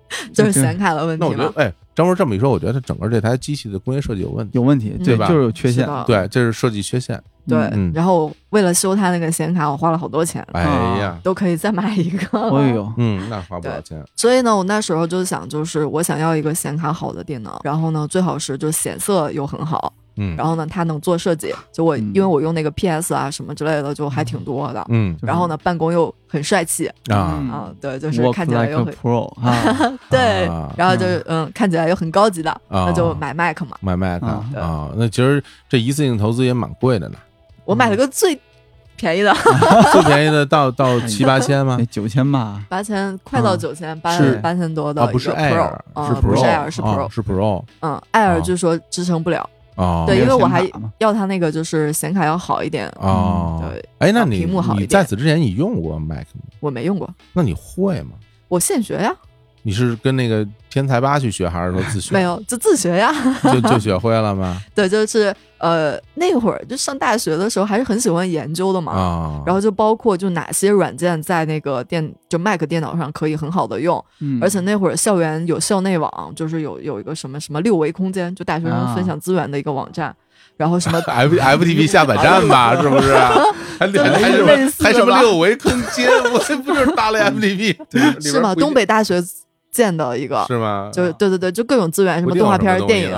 就是显卡的问题嘛。那我觉得，哎，张博这么一说，我觉得它整个这台机器的工业设计有问题。有问题，嗯对对吧就是有缺陷对，这是设计缺陷。对嗯，然后为了修它那个显卡，我花了好多钱，哎呀，都可以再买一个。哎呦，嗯，那花不少钱。所以呢，我那时候就想，就是我想要一个显卡好的电脑，然后呢，最好是就显色又很好，嗯，然后呢，他能做设计。就我、嗯。因为我用那个 PS 啊什么之类的，就还挺多的。嗯。然后呢，办公又很帅气。啊。嗯。啊，对，就是看起来又很 pro 啊，对啊，然后就是嗯，看起来又很高级的，啊。那就买 Mac 嘛。买 Mac 啊。啊，那其实这一次性投资也蛮贵的呢，我买了个最便宜的，最便宜的到到七八千吗？哎？九千吧，八千快到啊。九千，八是。八千多的啊，不是啊是不是 Pro，Air 是啊 Pro，是 Pro 嗯，Air 啊。就说支撑不了，啊。对，因为我还要它那个就是显卡要好一点，啊，对，哎，那你屏幕好一点你在此之前你用过 Mac 吗？我没用过，那你会吗？我现学呀，你是跟那个天才吧去学，还是说自学？没，有就自学呀，就就学会了吗？对，就是呃那会儿就上大学的时候还是很喜欢研究的嘛，啊，然后就包括就哪些软件在那个电就 Mac 电脑上可以很好的用，嗯，而且那会儿校园有校内网，就是有有一个什么什么六维空间，就大学生分享资源的一个网站，然后什么 F FTP 下载站吧，是不是？还还还什么类似吧还什么六维空间？我这不就是搭了 FTP？是吗？东北大学建的一个，是吗？就对对对，就各种资源，什么动画片儿、电影，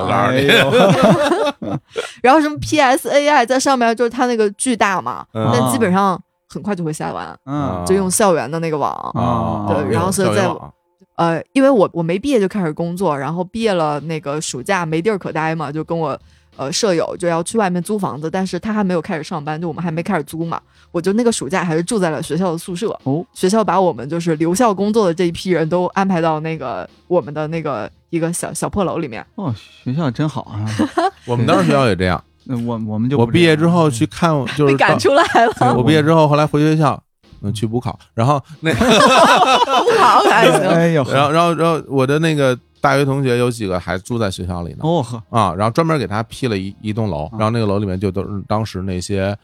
然后什么 PSAI 在上面，就是它那个巨大嘛，嗯。但基本上很快就会下完，嗯。就用校园的那个网。啊，对然后所以在呃，因为我我没毕业就开始工作，然后毕业了那个暑假没地儿可待嘛，就跟我呃舍友就要去外面租房子，但是他还没有开始上班，就我们还没开始租嘛，我就那个暑假还是住在了学校的宿舍。哦，学校把我们就是留校工作的这一批人都安排到那个我们的那个一个小小破楼里面。哦，学校真好啊！我们当时学校也这样。那我我们就 我毕业之后去看，就是被赶出来了，对我毕业之后，后来回学校，嗯，去补考，然后那，补考还行。哎呦，然后然后然后我的那个大学同学有几个还住在学校里呢，哦呵，啊，然后专门给他批了一一栋楼，然后那个楼里面就都是当时那些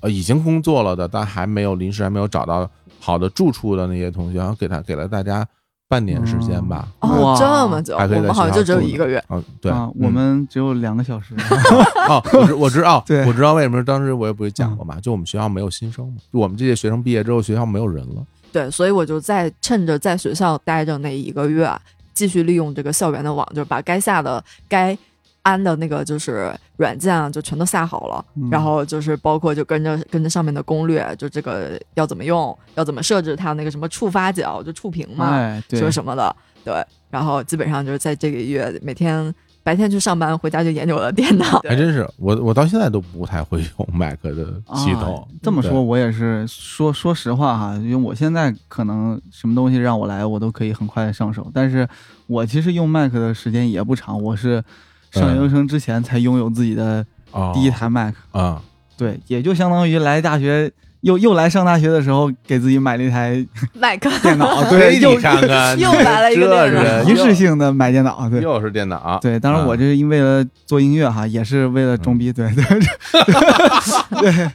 呃已经工作了的，但还没有临时还没有找到好的住处的那些同学，然后给他给了大家半年时间吧，哦哇，这么久，我还可以在们好像就只有一个月。嗯，对，啊，我嗯。们只有两个小时。哦，我知我知道，对。我知道为什么当时我也不是讲过嘛，就我们学校没有新生嘛，就我们这些学生毕业之后，学校没有人了。对，所以我就在趁着在学校待着那一个月啊，继续利用这个校园的网，就是把该下的、该安的那个就是软件啊，就全都下好了。嗯然后就是包括就跟着跟着上面的攻略，就这个要怎么用，要怎么设置它那个什么触发角，就触屏嘛，哎，对说，什么的，对。然后基本上就是在这个月，每天白天去上班，回家就研究我的电脑。还真是，我我到现在都不太会用 Mac 的系统啊。这么说，我也是说说实话哈，因为我现在可能什么东西让我来，我都可以很快的上手。但是我其实用 Mac 的时间也不长，我是上研究生之前才拥有自己的哦第一台 Mac，、啊，对，也就相当于来大学又又来上大学的时候给自己买了一台 麦克电脑，对，又你看看，又来了一个一次性的买电脑，对。又是电脑，对，当然我啊这是因为了做音乐哈，也是为了装逼，对对对对。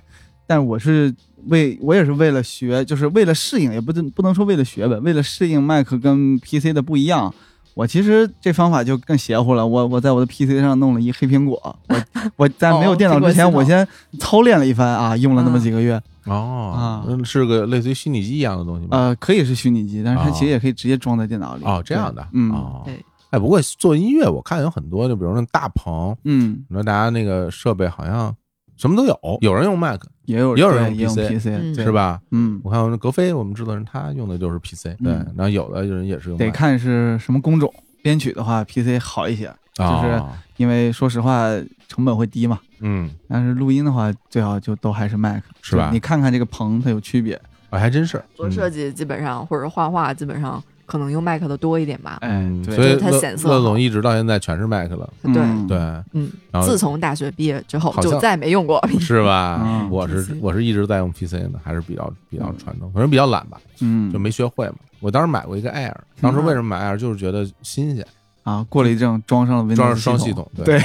但我是为我也是为了学，就是为了适应，也不能不能说为了学吧，为了适应 Mac 跟 PC 的不一样。我其实这方法就更邪乎了，我我在我的 PC 上弄了一黑苹果，我我在没有电脑之前，我先操练了一番啊，用了那么几个月。哦啊，嗯是个类似于虚拟机一样的东西吗？呃，可以是虚拟机，但是它哦其实也可以直接装在电脑里。哦，这样的，嗯哦对，哎，不过做音乐我看有很多，就比如说大棚，嗯，你说大家那个设备好像什么都有，有人用 Mac 也有也有人用 PC 是？吧？嗯，我看我那格飞，我们制作人他用的就是 PC，对嗯，然后有的人也是用得看是什么工种。编曲的话，PC 好一些，就是哦因为说实话成本会低嘛。嗯，但是录音的话，最好就都还是 Mac，是吧你看看这个棚，它有区别。啊还真是做设计基本上或者画画基本上可能用 Mac 的多一点吧。哎嗯，，对，所以它乐显色总一直到现在全是 Mac 了，对嗯对，嗯，然后自从大学毕业之后就再没用过。是吧？嗯我是我是一直在用 PC 的，还是比较比较传统，可能比较懒吧，嗯，就没学会嘛。我当时买过一个 Air，当时为什么买 Air 就是觉得新鲜，啊，过了一阵装上了 Windows 装上双系系统，对。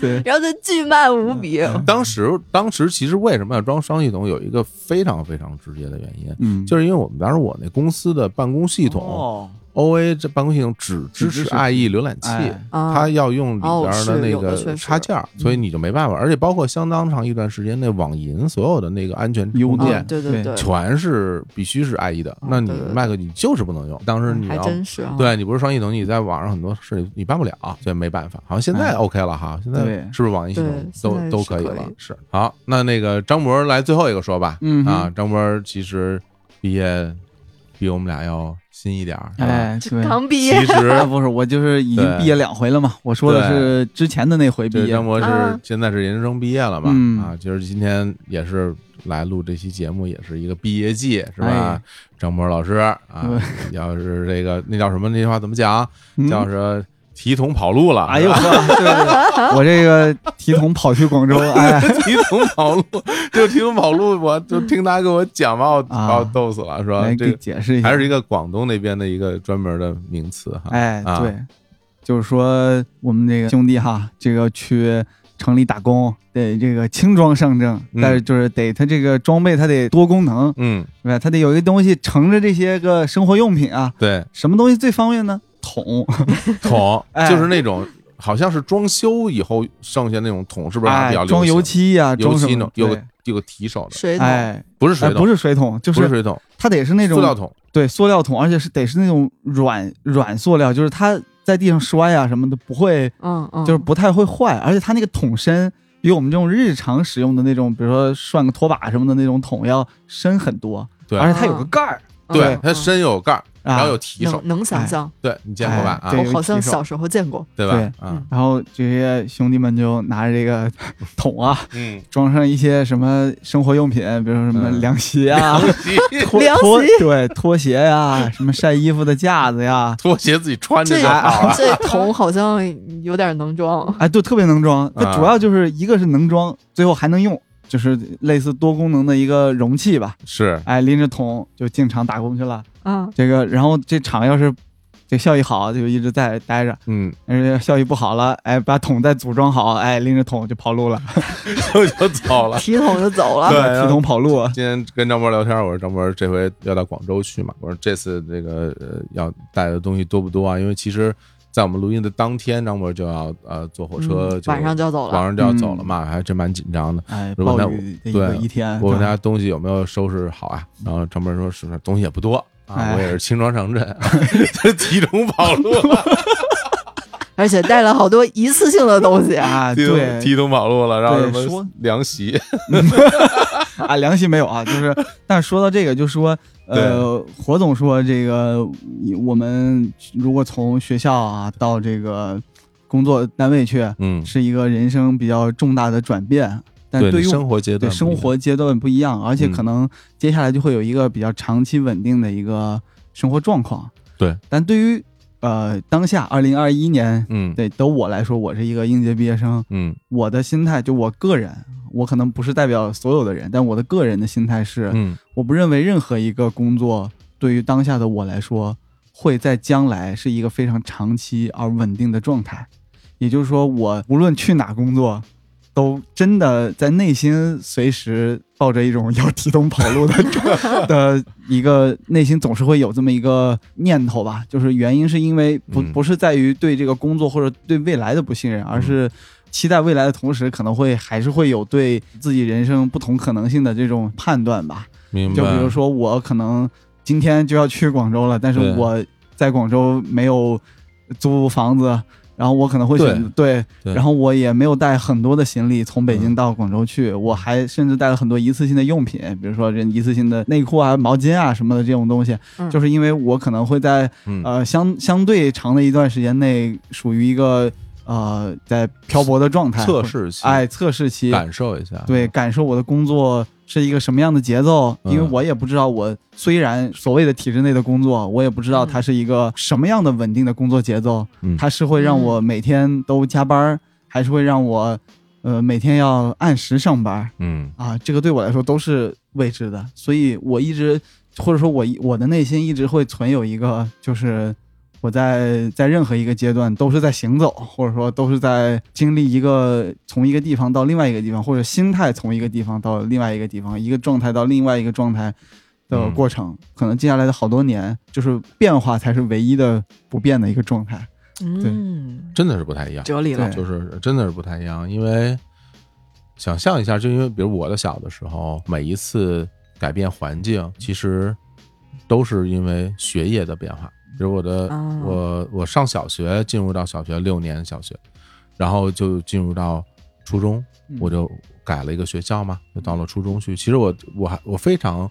对，然后就巨慢无比，当时当时其实为什么要装双系统，有一个非常非常直接的原因，嗯，就是因为我们当时我那公司的办公系统哦 OA 这办公系统只支持只支持 IE 浏览器。它要用里边的那个插件，所以你就没办法，而且包括相当长一段时间内，网银所有的那个安全优点对对对对，全是必须是 IE 的，那你 Mac 你就是不能用。当时你要真是啊。对你不是双系统，你在网上很多事你办不了，所以没办法。好像现在哎 OK 了哈，现在是不是网银系统都都可以了？是好，那那个张博来最后一个说吧。嗯啊，张博其实毕业比我们俩要新一点儿，是吧？哎，对。刚毕业其，实 啊，不是，我就是已经毕业两回了嘛。我说的是之前的那回毕业这张。博是啊现在是研究生毕业了嘛？嗯啊，就是今天也是来录这期节目，也是一个毕业季，是吧哎？张博老师啊，要是这个那叫什么那句话怎么讲？嗯叫是提桶跑路了。哎呦呵，对对对，我这个提桶跑去广州，哎，提桶跑路，就提桶跑路，我就听他给我讲，把我啊把我逗死了，是吧？这个解释一下，还是一个广东那边的一个专门的名词哈。哎，啊对，就是说我们这个兄弟哈，这个去城里打工，得这个轻装上阵，嗯但是就是得他这个装备他得多功能，嗯，对吧？他得有一个东西盛着这些个生活用品啊，对，什么东西最方便呢？桶，桶哎。就是那种好像是装修以后剩下那种桶，是不是比较，流行？装油漆呀、油漆呢装什么？有个有个提手的，水桶，哎，哎，不是水桶，不是水桶，就是水桶，它得是那种塑料桶。对塑料桶，而且是得是那种软软塑料，就是它在地上摔啊什么的不会，嗯嗯，就是不太会坏，而且它那个桶身比我们这种日常使用的那种，比如说涮个拖把什么的那种桶要深很多，对。而且它有个盖儿，对嗯，它深有盖儿，然后有提手能，能想象，对你见过吧？我好像小时候见过。对吧然后这些兄弟们就拿着这个 桶啊，嗯，装上一些什么生活用品，比如说什么嗯凉席啊、拖凉拖席对拖鞋呀、什么晒衣服的架子呀，拖鞋自己穿着这就好了。这桶好像有点能装，哎，对，特别能装。它啊主要就是一个是能装，最后还能用，就是类似多功能的一个容器吧。是，哎，拎着桶就进厂打工去了。啊，这个，然后这厂要是这效益好，就一直在待着；嗯，但是效益不好了，哎，把桶再组装好，哎，拎着桶就跑路了，就就走了。提桶就走了。对提桶跑路。今天跟张博聊天，我说张博这回要到广州去嘛？我说这次这个呃要带的东西多不多啊？因为其实，在我们录音的当天，张博就要呃坐火车晚上就要走了。晚上就要走了嘛，还真蛮紧张的。哎，如果那暴雨对一天，我问他东西有没有收拾好啊？然后张博说是东西也不多啊，哎我也是轻装上阵，提桶跑路了，而且带了好多一次性的东西。啊，提桶对提桶跑路了，然后什么凉席，啊，良心没有啊，就是，但是说到这个，就说，呃，火总说这个，我们如果从学校啊到这个工作单位去，嗯，是一个人生比较重大的转变，但对对于你生活阶段对，生活阶段不一样，而且嗯可能接下来就会有一个比较长期稳定的一个生活状况。对，但对于呃当下二零二一年，嗯。对，都我来说，我是一个应届毕业生，嗯。我的心态就我个人，我可能不是代表所有的人，但我的个人的心态是，嗯。我不认为任何一个工作对于当下的我来说，会在将来是一个非常长期而稳定的状态。也就是说，我无论去哪工作，都真的在内心随时抱着一种要提桶跑路的 的一个内心，总是会有这么一个念头吧。就是原因是因为不嗯不是在于对这个工作或者对未来的不信任，而是期待未来的同时，可能会还是会有对自己人生不同可能性的这种判断吧。明白。就比如说，我可能今天就要去广州了，但是我在广州没有租房子，然后我可能会选择对，对。然后我也没有带很多的行李从北京嗯到广州去，我还甚至带了很多一次性的用品，比如说这一次性的内裤啊、毛巾啊什么的这种东西，嗯。就是因为我可能会在嗯。呃相相对长的一段时间内属于一个呃在漂泊的状态，测试期，哎测试期，感受一下，对，感受我的工作是一个什么样的节奏，因为嗯我也不知道，我虽然所谓的体制内的工作，我也不知道它是一个什么样的稳定的工作节奏，嗯它是会让我每天都加班儿，还是会让我呃每天要按时上班嗯啊？这个对我来说都是未知的，所以我一直或者说我我的内心一直会存有一个就是。我在在任何一个阶段都是在行走，或者说都是在经历一个从一个地方到另外一个地方，或者心态从一个地方到另外一个地方，一个状态到另外一个状态的嗯过程。可能接下来的好多年，就是变化才是唯一的不变的一个状态。嗯，真的是不太一样，哲理了。就是真的是不太一样，因为想象一下，就因为比如我的小的时候，每一次改变环境，其实都是因为学业的变化。比如我的，啊我我上小学，进入到小学六年小学，然后就进入到初中，嗯我就改了一个学校嘛，就到了初中去。其实我我还我非常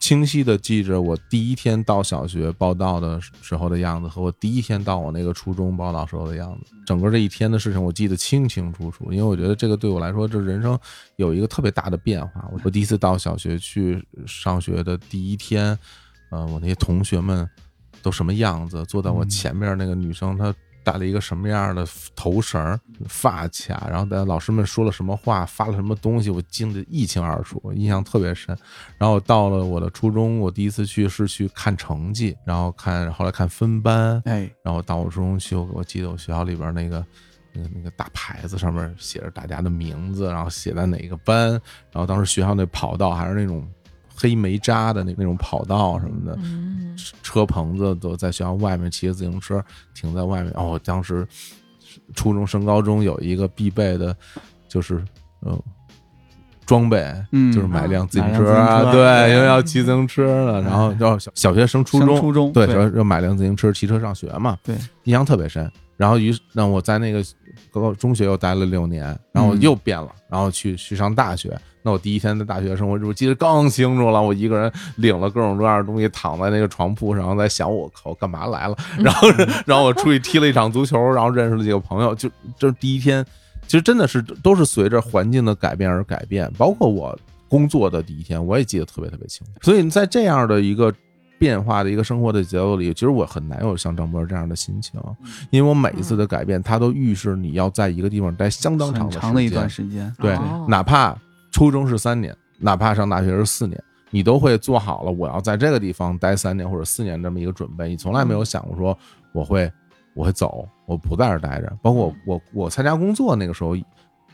清晰的记着我第一天到小学报道的时候的样子，和我第一天到我那个初中报道时候的样子，整个这一天的事情我记得清清楚楚。因为我觉得这个对我来说，这人生有一个特别大的变化。我我第一次到小学去上学的第一天，呃，我那些同学们都什么样子？坐在我前面那个女生，她戴了一个什么样的头绳、发卡，然后在老师们说了什么话，发了什么东西，我记得一清二楚，我印象特别深。然后到了我的初中，我第一次去是去看成绩，然后看后来看分班，哎，然后到我初中去，我我记得我学校里边那个那个那个大牌子上面写着大家的名字，然后写在哪个班，然后当时学校那跑道还是那种黑煤渣的那那种跑道什么的，嗯，车棚子都在学校外面骑着自行车停在外面。哦，当时初中升高中有一个必备的，就是嗯。装备，嗯。就是买辆自行车啊，辆自行车对，对因为要骑自行车了，然后要小小学升初中，初中对，要要买辆自行车骑车上学嘛，对，印象特别深。然后于是，那我在那个高中学又待了六年，然后又变了，然后去去上大学，那我第一天的大学生活，我记得更清楚了。我一个人领了各种各样的东西，躺在那个床铺上，在想我靠干嘛来了。然后，然后我出去踢了一场足球，然后认识了几个朋友。就这第一天，其实真的是都是随着环境的改变而改变。包括我工作的第一天，我也记得特别特别清楚。所以在这样的一个变化的一个生活的节奏里，其实我很难有像张波这样的心情，因为我每一次的改变，它都预示你要在一个地方待相当长长的一段时间。对哦，哪怕初中是三年，哪怕上大学是四年，你都会做好了我要在这个地方待三年或者四年这么一个准备。你从来没有想过说我会我会走，我不在这儿待着。包括我我我参加工作那个时候，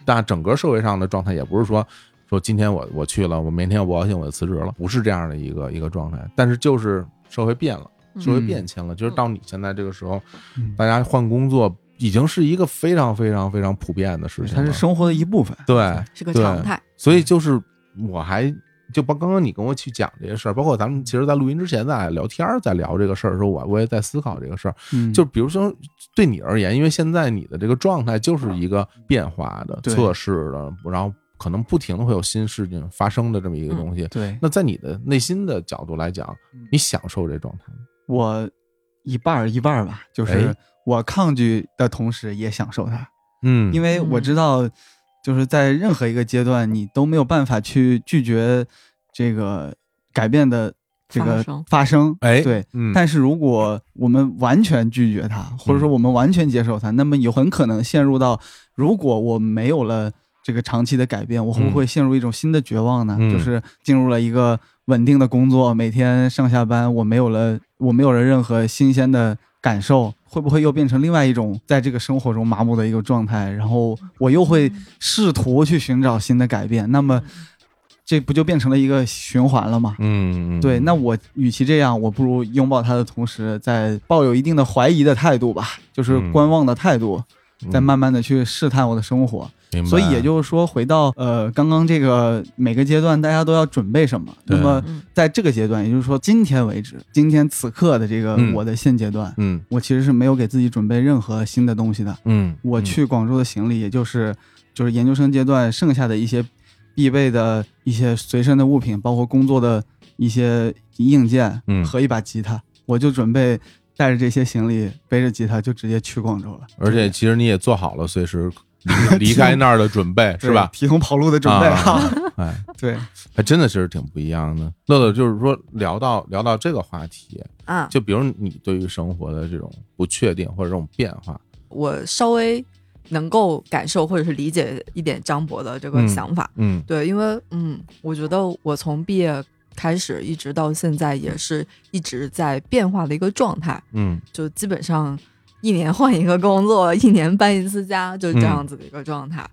但整个社会上的状态也不是说说今天我我去了，我明天我不高兴我就辞职了，不是这样的一个一个状态。但是就是社会变了，社会变迁了，就是到你现在这个时候，嗯大家换工作已经是一个非常非常非常普遍的事情。它是生活的一部分。对，是个常态。所以就是我还就包刚刚你跟我去讲这些事儿，包括咱们其实，在录音之前在聊天儿，在聊这个事儿的时候，我我也在思考这个事儿。嗯，就比如说对你而言，因为现在你的这个状态就是一个变化的、对测试的，然后可能不停的会有新事情发生的这么一个东西。对那在你的内心的角度来讲，你享受这状态吗？我一半儿一半儿吧，就是哎我抗拒的同时也享受它，嗯。因为我知道，就是在任何一个阶段，你都没有办法去拒绝这个改变的这个发生。发生。哎对。嗯，但是如果我们完全拒绝它，或者说我们完全接受它，那么有很可能陷入到，如果我没有了这个长期的改变，我会不会陷入一种新的绝望呢？嗯。就是进入了一个稳定的工作，每天上下班，我没有了，我没有了任何新鲜的感受，会不会又变成另外一种在这个生活中麻木的一个状态？然后我又会试图去寻找新的改变，那么这不就变成了一个循环了吗？嗯，嗯对，那我与其这样，我不如拥抱它的同时，在抱有一定的怀疑的态度吧，就是嗯观望的态度，再嗯慢慢的去试探我的生活。明所以也就是说，回到呃刚刚这个每个阶段，大家都要准备什么？那么嗯在这个阶段，也就是说今天为止，今天此刻的这个嗯我的现阶段，嗯。我其实是没有给自己准备任何新的东西的。嗯，我去广州的行李，也就是就是研究生阶段剩下的一些必备的一些随身的物品，包括工作的一些硬件嗯。和一把吉他，我就准备带着这些行李，背着吉他就直接去广州了。而且其实你也做好了随时离 离开那儿的准备，是吧？提供跑路的准备哎，对，还真的是挺不一样的。乐乐就是说，聊到聊到这个话题，啊，就比如你对于生活的这种不确定或者这种变化，我稍微能够感受或者是理解一点张博的这个嗯想法。嗯对，因为嗯，我觉得我从毕业开始一直到现在，也是一直在变化的一个状态，嗯。就基本上一年换一个工作，一年搬一次家，就这样子的一个状态。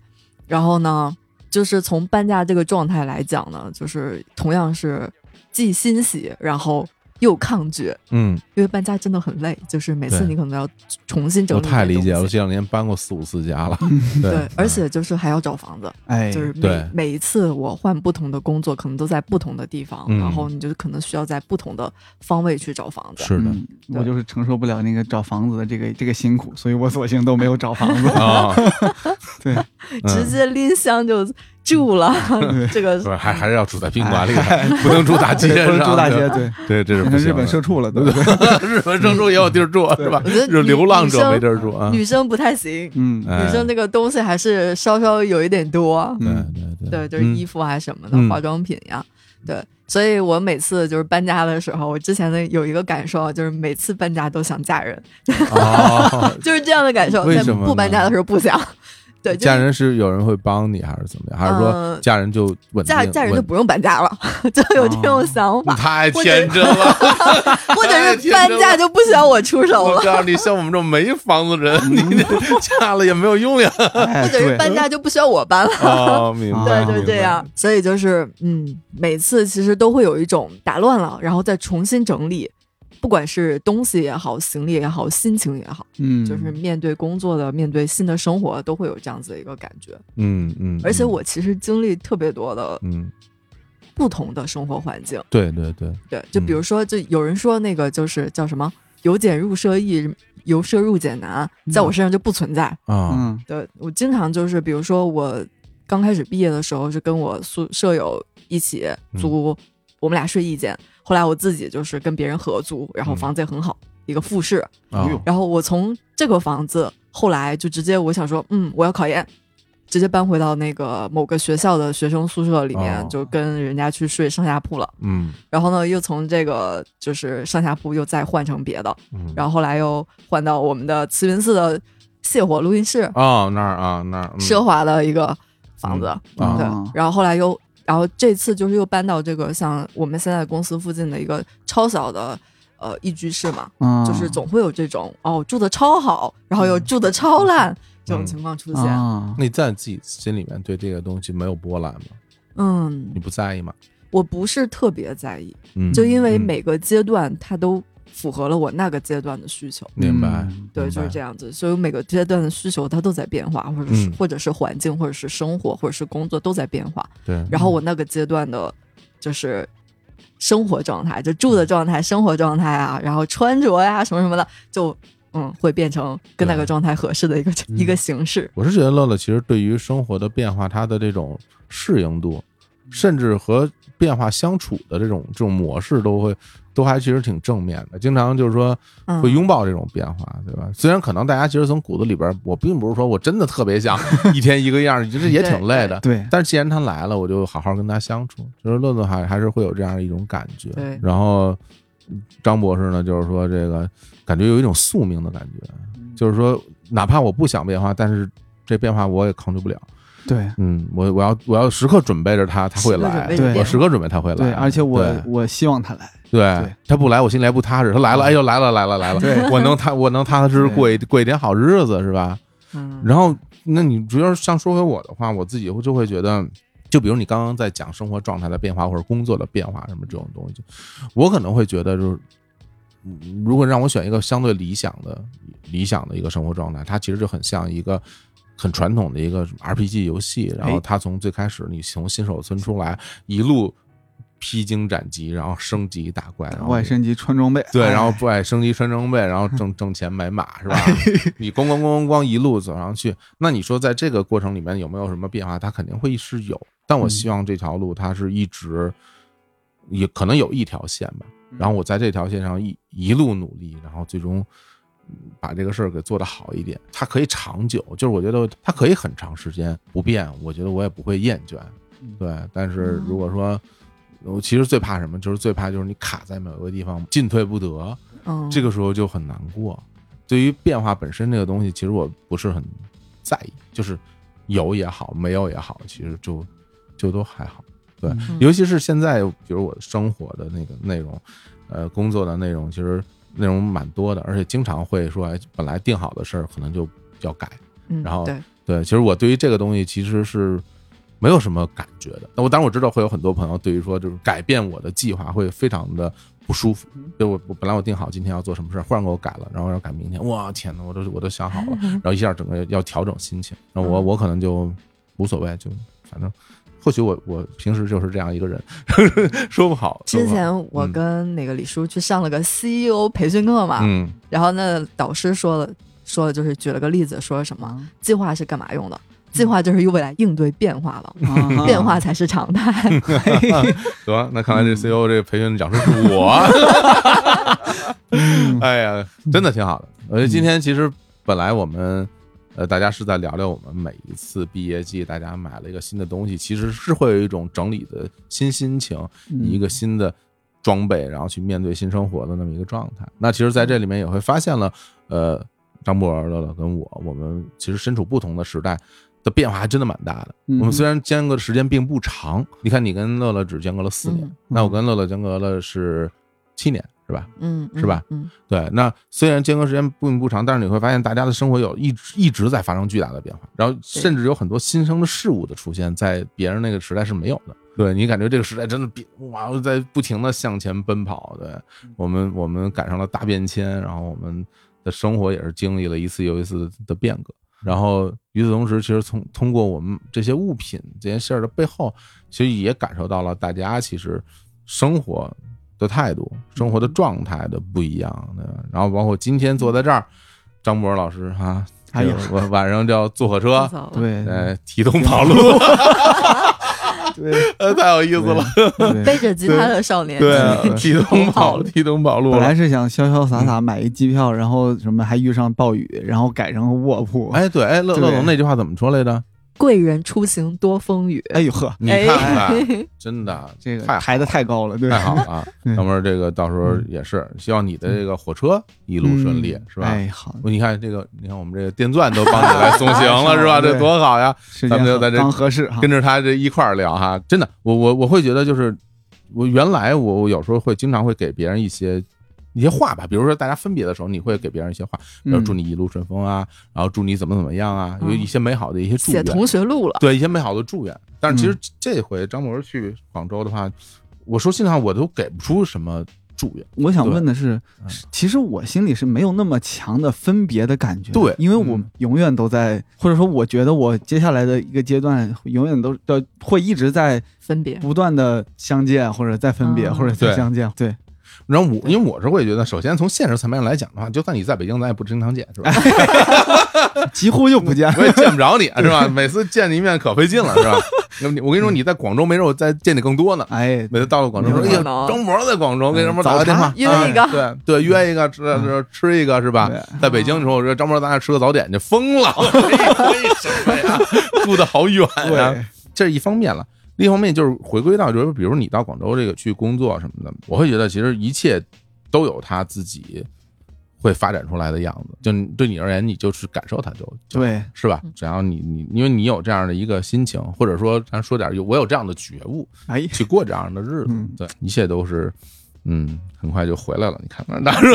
然后呢，就是从搬家这个状态来讲呢，就是同样是既欣喜，然后又抗拒，嗯，因为搬家真的很累，就是每次你可能要重新整理我理。太理解了，我。这两年搬过四五次家了，对。对，而且就是还要找房子，哎，就是每每一次我换不同的工作，可能都在不同的地方，嗯。然后你就可能需要在不同的方位去找房子。是的。嗯，我就是承受不了那个找房子的这个这个辛苦，所以我索性都没有找房子。啊，对，直接拎箱就住了，这个不是还还是要住在宾馆里，不能住大街对不上，能住大街，对，对，这是日本社畜了，对不对日本社畜也有地儿住是吧？是流浪者没地儿住啊，女生不太行，嗯，哎。女生这个东西还是稍稍有一点多，对嗯对对，就是衣服啊什么的，嗯。化妆品呀，对。所以我每次就是搬家的时候，我之前的有一个感受，就是每次搬家都想嫁人，哦，就是这样的感受。在为什么不搬家的时候不想，对，就是嫁人是有人会帮你，还是怎么样？还是说呃嫁人就稳定？嫁嫁人就不用搬家了，就有这种想法，你太天真了，或者是搬家就不需要我出手了，我告诉你，像我们这种没房子人，你嫁了也没有用呀。哎，或者是，搬家就不需要我搬了。哦，明白，对，就是这样。所以就是，嗯，每次其实都会有一种打乱了，然后再重新整理，不管是东西也好，行李也好，心情也好，嗯，就是面对工作的、面对新的生活，都会有这样子的一个感觉。嗯嗯，而且我其实经历特别多的嗯，不同的生活环境，对对对，对，就比如说，就有人说那个就是叫什么“由俭入奢易，由奢入俭难”，在我身上就不存在。啊，嗯。对我经常就是，比如说我刚开始毕业的时候是跟我宿舍友一起租，我们俩睡一间。后来我自己就是跟别人合租，然后嗯房子也很好，一个复式。啊然后我从这个房子后来就直接我想说，嗯，我要考研，直接搬回到那个某个学校的学生宿舍里面，哦就跟人家去睡上下铺了。嗯然后呢，又从这个就是上下铺又再换成别的，嗯，然后后来又换到我们的慈云寺的泻火录音室，哦那儿啊那儿嗯奢华的一个房子。对啊，然后后来又，然后这次就是又搬到这个像我们现在公司附近的一个超小的呃一居室嘛，啊就是总会有这种哦住的超好，然后又住的超烂这种情况出现。啊，那你在自己心里面对这个东西没有波澜吗？嗯你，不在意吗？我不是特别在意，嗯，就因为嗯每个阶段它都符合了我那个阶段的需求。明白嗯，对，就是这样子，所以每个阶段的需求它都在变化，或者是、嗯或者是环境，或者是生活，或者是工作都在变化。对，然后我那个阶段的，就是生活状态，就住的状态、生活状态啊，然后穿着呀、什么什么的，就嗯会变成跟那个状态合适的一个、一个形式。我是觉得乐乐其实对于生活的变化，他的这种适应度，甚至和变化相处的这种这种模式，都会都还其实挺正面的。经常就是说嗯，会拥抱这种变化，对吧？虽然可能大家其实从骨子里边，我并不是说我真的特别想 一天一个样儿，其实也挺累的。对，但是既然他来了，我就好好跟他相处。就是乐乐还还是会有这样一种感觉。对然后张博士呢，就是说这个感觉有一种宿命的感觉，就是说哪怕我不想变化，但是这变化我也抗拒不了。对嗯，我我要我要时刻准备着他，他会来时刻准备着变化我时刻准备他会来。对，而且我我希望他来，对对他不来，我心里还不踏实。他来了，哎呦来了来了来了，对我能踏我能踏踏实实过一过一点好日子是吧？嗯，然后，那你主要是像说回我的话，我自己会就会觉得，就比如你刚刚在讲生活状态的变化或者工作的变化什么这种东西，我可能会觉得就是，嗯如果让我选一个相对理想的理想的一个生活状态，它其实就很像一个。很传统的一个 RPG 游戏，然后哎它从最开始你从新手村出来，一路披荆斩棘，然后升级打怪，然后外升级穿装备，对，哎然后不爱升级穿装备，然后挣挣钱买马是吧？你咣咣咣咣咣一路走上去，那你说在这个过程里面有没有什么变化？它肯定会是有，但我希望这条路它是一直，也可能有一条线吧。然后我在这条线上一一路努力，然后最终嗯把这个事儿给做得好一点。它可以长久，就是我觉得它可以很长时间不变，我觉得我也不会厌倦。对，但是如果说我其实最怕什么，就是最怕就是你卡在某个地方进退不得，嗯，这个时候就很难过。对于变化本身这个东西，其实我不是很在意，就是有也好，没有也好，其实就就都还好。对，嗯尤其是现在，比如我生活的那个内容，呃，工作的内容，其实内容蛮多的，而且经常会说，哎，本来定好的事儿可能就要改。嗯然后对，对，其实我对于这个东西其实是没有什么感觉的。那我当然我知道会有很多朋友对于说就是改变我的计划会非常的不舒服。就我我本来我定好今天要做什么事儿，忽然给我改了，然后要改明天，哇天呐，我都我都想好了，然后一下整个要调整心情，那我嗯我可能就无所谓，就反正。或许我我平时就是这样一个人，说不好。之前我嗯跟那个李叔去上了个 CEO 培训课嘛，嗯然后那导师说了说了就是举了个例子，说什么计划是干嘛用的？计划就是用来应对变化了，啊变化才是常态。得，那看来这 CEO 这个培训讲师是我。哎呀，真的挺好的。我觉得今天其实本来我们呃大家是在聊聊我们每一次毕业季，大家买了一个新的东西，其实是会有一种整理的新心情，以一个新的装备，然后去面对新生活的那么一个状态。那其实在这里面也会发现了，呃，张博儿、乐乐跟我，我们其实身处不同的时代。的变化还真的蛮大的。嗯我们虽然间隔的时间并不长，你看你跟乐乐只间隔了四年嗯，那我跟乐乐间隔了是七年，是吧？嗯，是吧嗯？对，那虽然间隔时间并不长，但是你会发现大家的生活有一直一直在发生巨大的变化，然后甚至有很多新生的事物的出现，在别人那个时代是没有的。对你感觉这个时代真的变哇，在不停的向前奔跑。对我们，我们赶上了大变迁，然后我们的生活也是经历了一次又一次的变革。然后与此同时，其实从通过我们这些物品这件事儿的背后，其实也感受到了大家其实生活的态度、生活的状态的不一样。对吧然后包括今天坐在这儿，张博老师啊、哎呀，我晚上就要坐火车，对呃，提东跑路，对呃，太有意思了。背着吉他的少年，对提东跑，提东跑路本来。是想潇潇洒洒买一机票，然后什么还遇上暴雨，然后改成卧铺。哎，对，哎，乐乐总那句话怎么说来着？贵人出行多风雨，哎呦呵，你哎看看，真的这个抬的太高了，对，太好了啊！对等会儿这个到时候也是希望你的这个火车一路顺利，是吧？哎，好，你看这个，你看我们这个电钻都帮你来送行了，是吧？这多好呀！咱们就在这合适。跟着他这一块儿聊哈，真的，我我我会觉得就是我原来我我有时候会经常会给别人一些一些话吧，比如说大家分别的时候，你会给别人一些话，比如嗯。祝你一路顺风啊，然后祝你怎么怎么样啊，有嗯。一些美好的一些祝愿，写同学录了，对一些美好的祝愿。但是其实嗯。这回张博去广州的话，我说心里话我都给不出什么祝愿。我想问的是嗯，其实我心里是没有那么强的分别的感觉，对因为我嗯。永远都在，或者说我觉得我接下来的一个阶段，永远都要会一直在分别，不断的相见，或者再分别，嗯。或者再相见，对，然后我因为我是会觉得，首先从现实层面上来讲的话，就算你在北京，咱也不经常见，是吧？几乎就不见我也见不着你，是吧？每次见你一面可费劲了，是吧？那么我跟你说，你在广州没准我再见你更多呢。哎，每次到了广州说，哎呀，张博在广州，给张博打个电话，约一个啊对对，约一个吃吃吃一个是吧？在北京的时候，我说张博，咱俩吃个早点就，疯了，为什么呀？住的好远呀，对，这是一方面了。另一方面就是回归到，就是比如你到广州这个去工作什么的，我会觉得其实一切都有他自己会发展出来的样子。就对你而言，你就是感受它就就对，是吧？只要你你因为你有这样的一个心情，或者说咱说点有我有这样的觉悟，哎，去过这样的日子嗯，对，一切都是。嗯，很快就回来了。你看看，大叔，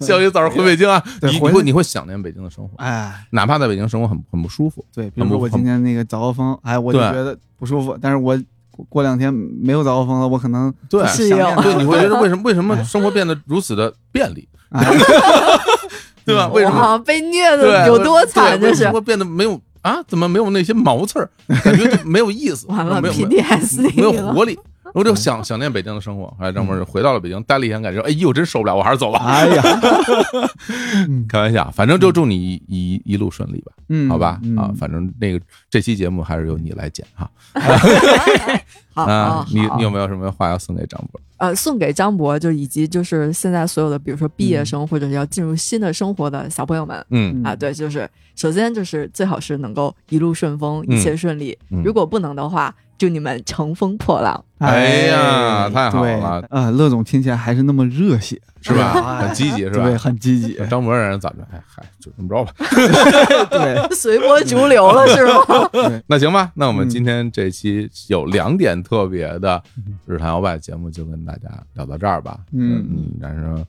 小雨早上回北京啊，你你会你会想念北京的生活，哎，哪怕在北京生活很很不舒服。对，比如说我今天那个早高峰，哎，我就觉得不舒服，但是我过过两天没有早高峰了，我可能对是有想念对，你会 觉得为什么为什么生活变得如此的便利，哎 对吧？为什么哇，被虐对的有多惨？这是对为什么变得没有啊？怎么没有那些毛刺儿？感觉就没有意思，完了没有活力。我就想想念北京的生活，哎，张博士回到了北京，待了一天，感觉哎呦，真受不了，我还是走吧。哎呀，开玩笑，反正就祝你一一一路顺利吧，嗯，好吧？嗯啊，反正那个这期节目还是由你来剪哈。好啊你你有没有什么话要送给张博？呃，送给张博，就以及就是现在所有的，比如说毕业嗯生、或者是要进入新的生活的小朋友们。嗯啊，对，就是首先就是最好是能够一路顺风，嗯一切顺利。嗯如果不能的话，祝你们乘风破浪。哎呀太好了啊，乐总听起来还是那么热血，是吧？哎很积极是吧？对，很积极，张博人咋着？哎嗨，就这么着吧。对，随波逐流了是吗？那行吧，那我们嗯今天这期有两点特别的日坛摇摆节目，就跟大家聊到这儿吧。嗯嗯，但是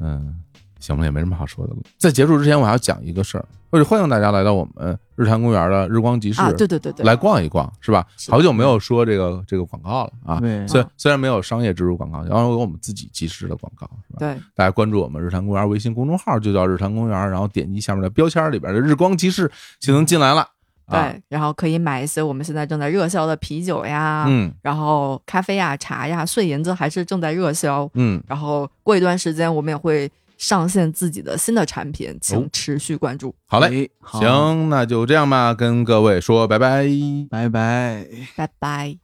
嗯，行了，也没什么好说的了。在结束之前，我还要讲一个事儿，或者欢迎大家来到我们日坛公园的日光集市啊，对对对对，来逛一逛，是吧？是好久没有说这个这个广告了啊。对，虽虽然没有商业植入广告，然后有我们自己集市的广告，是吧？对，大家关注我们日坛公园微信公众号，就叫日坛公园，然后点击下面的标签里边的日光集市就能进来了。啊，对，然后可以买一些我们现在正在热销的啤酒呀，嗯然后咖啡呀、茶呀，碎银子还是正在热销。嗯，然后过一段时间，我们也会上线自己的新的产品，请哦持续关注。好嘞，行，那就这样吧，跟各位说拜拜。拜拜。拜拜。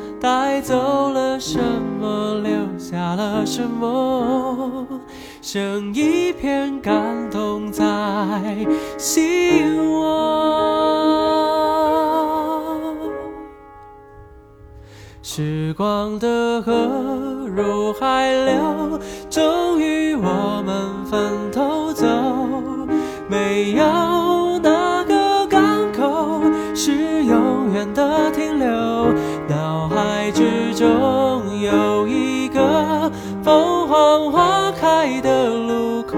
带走了什么，留下了什么？剩一片感动在心窝。时光的河入海流，终于我们分头走。没有哪个港口是永远的停留，之中有一个凤凰花开的路口，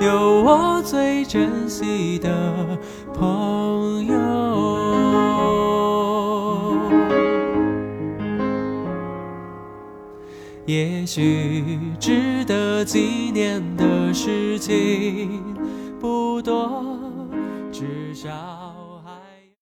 有我最珍惜的朋友。也许值得纪念的事情不多，至少。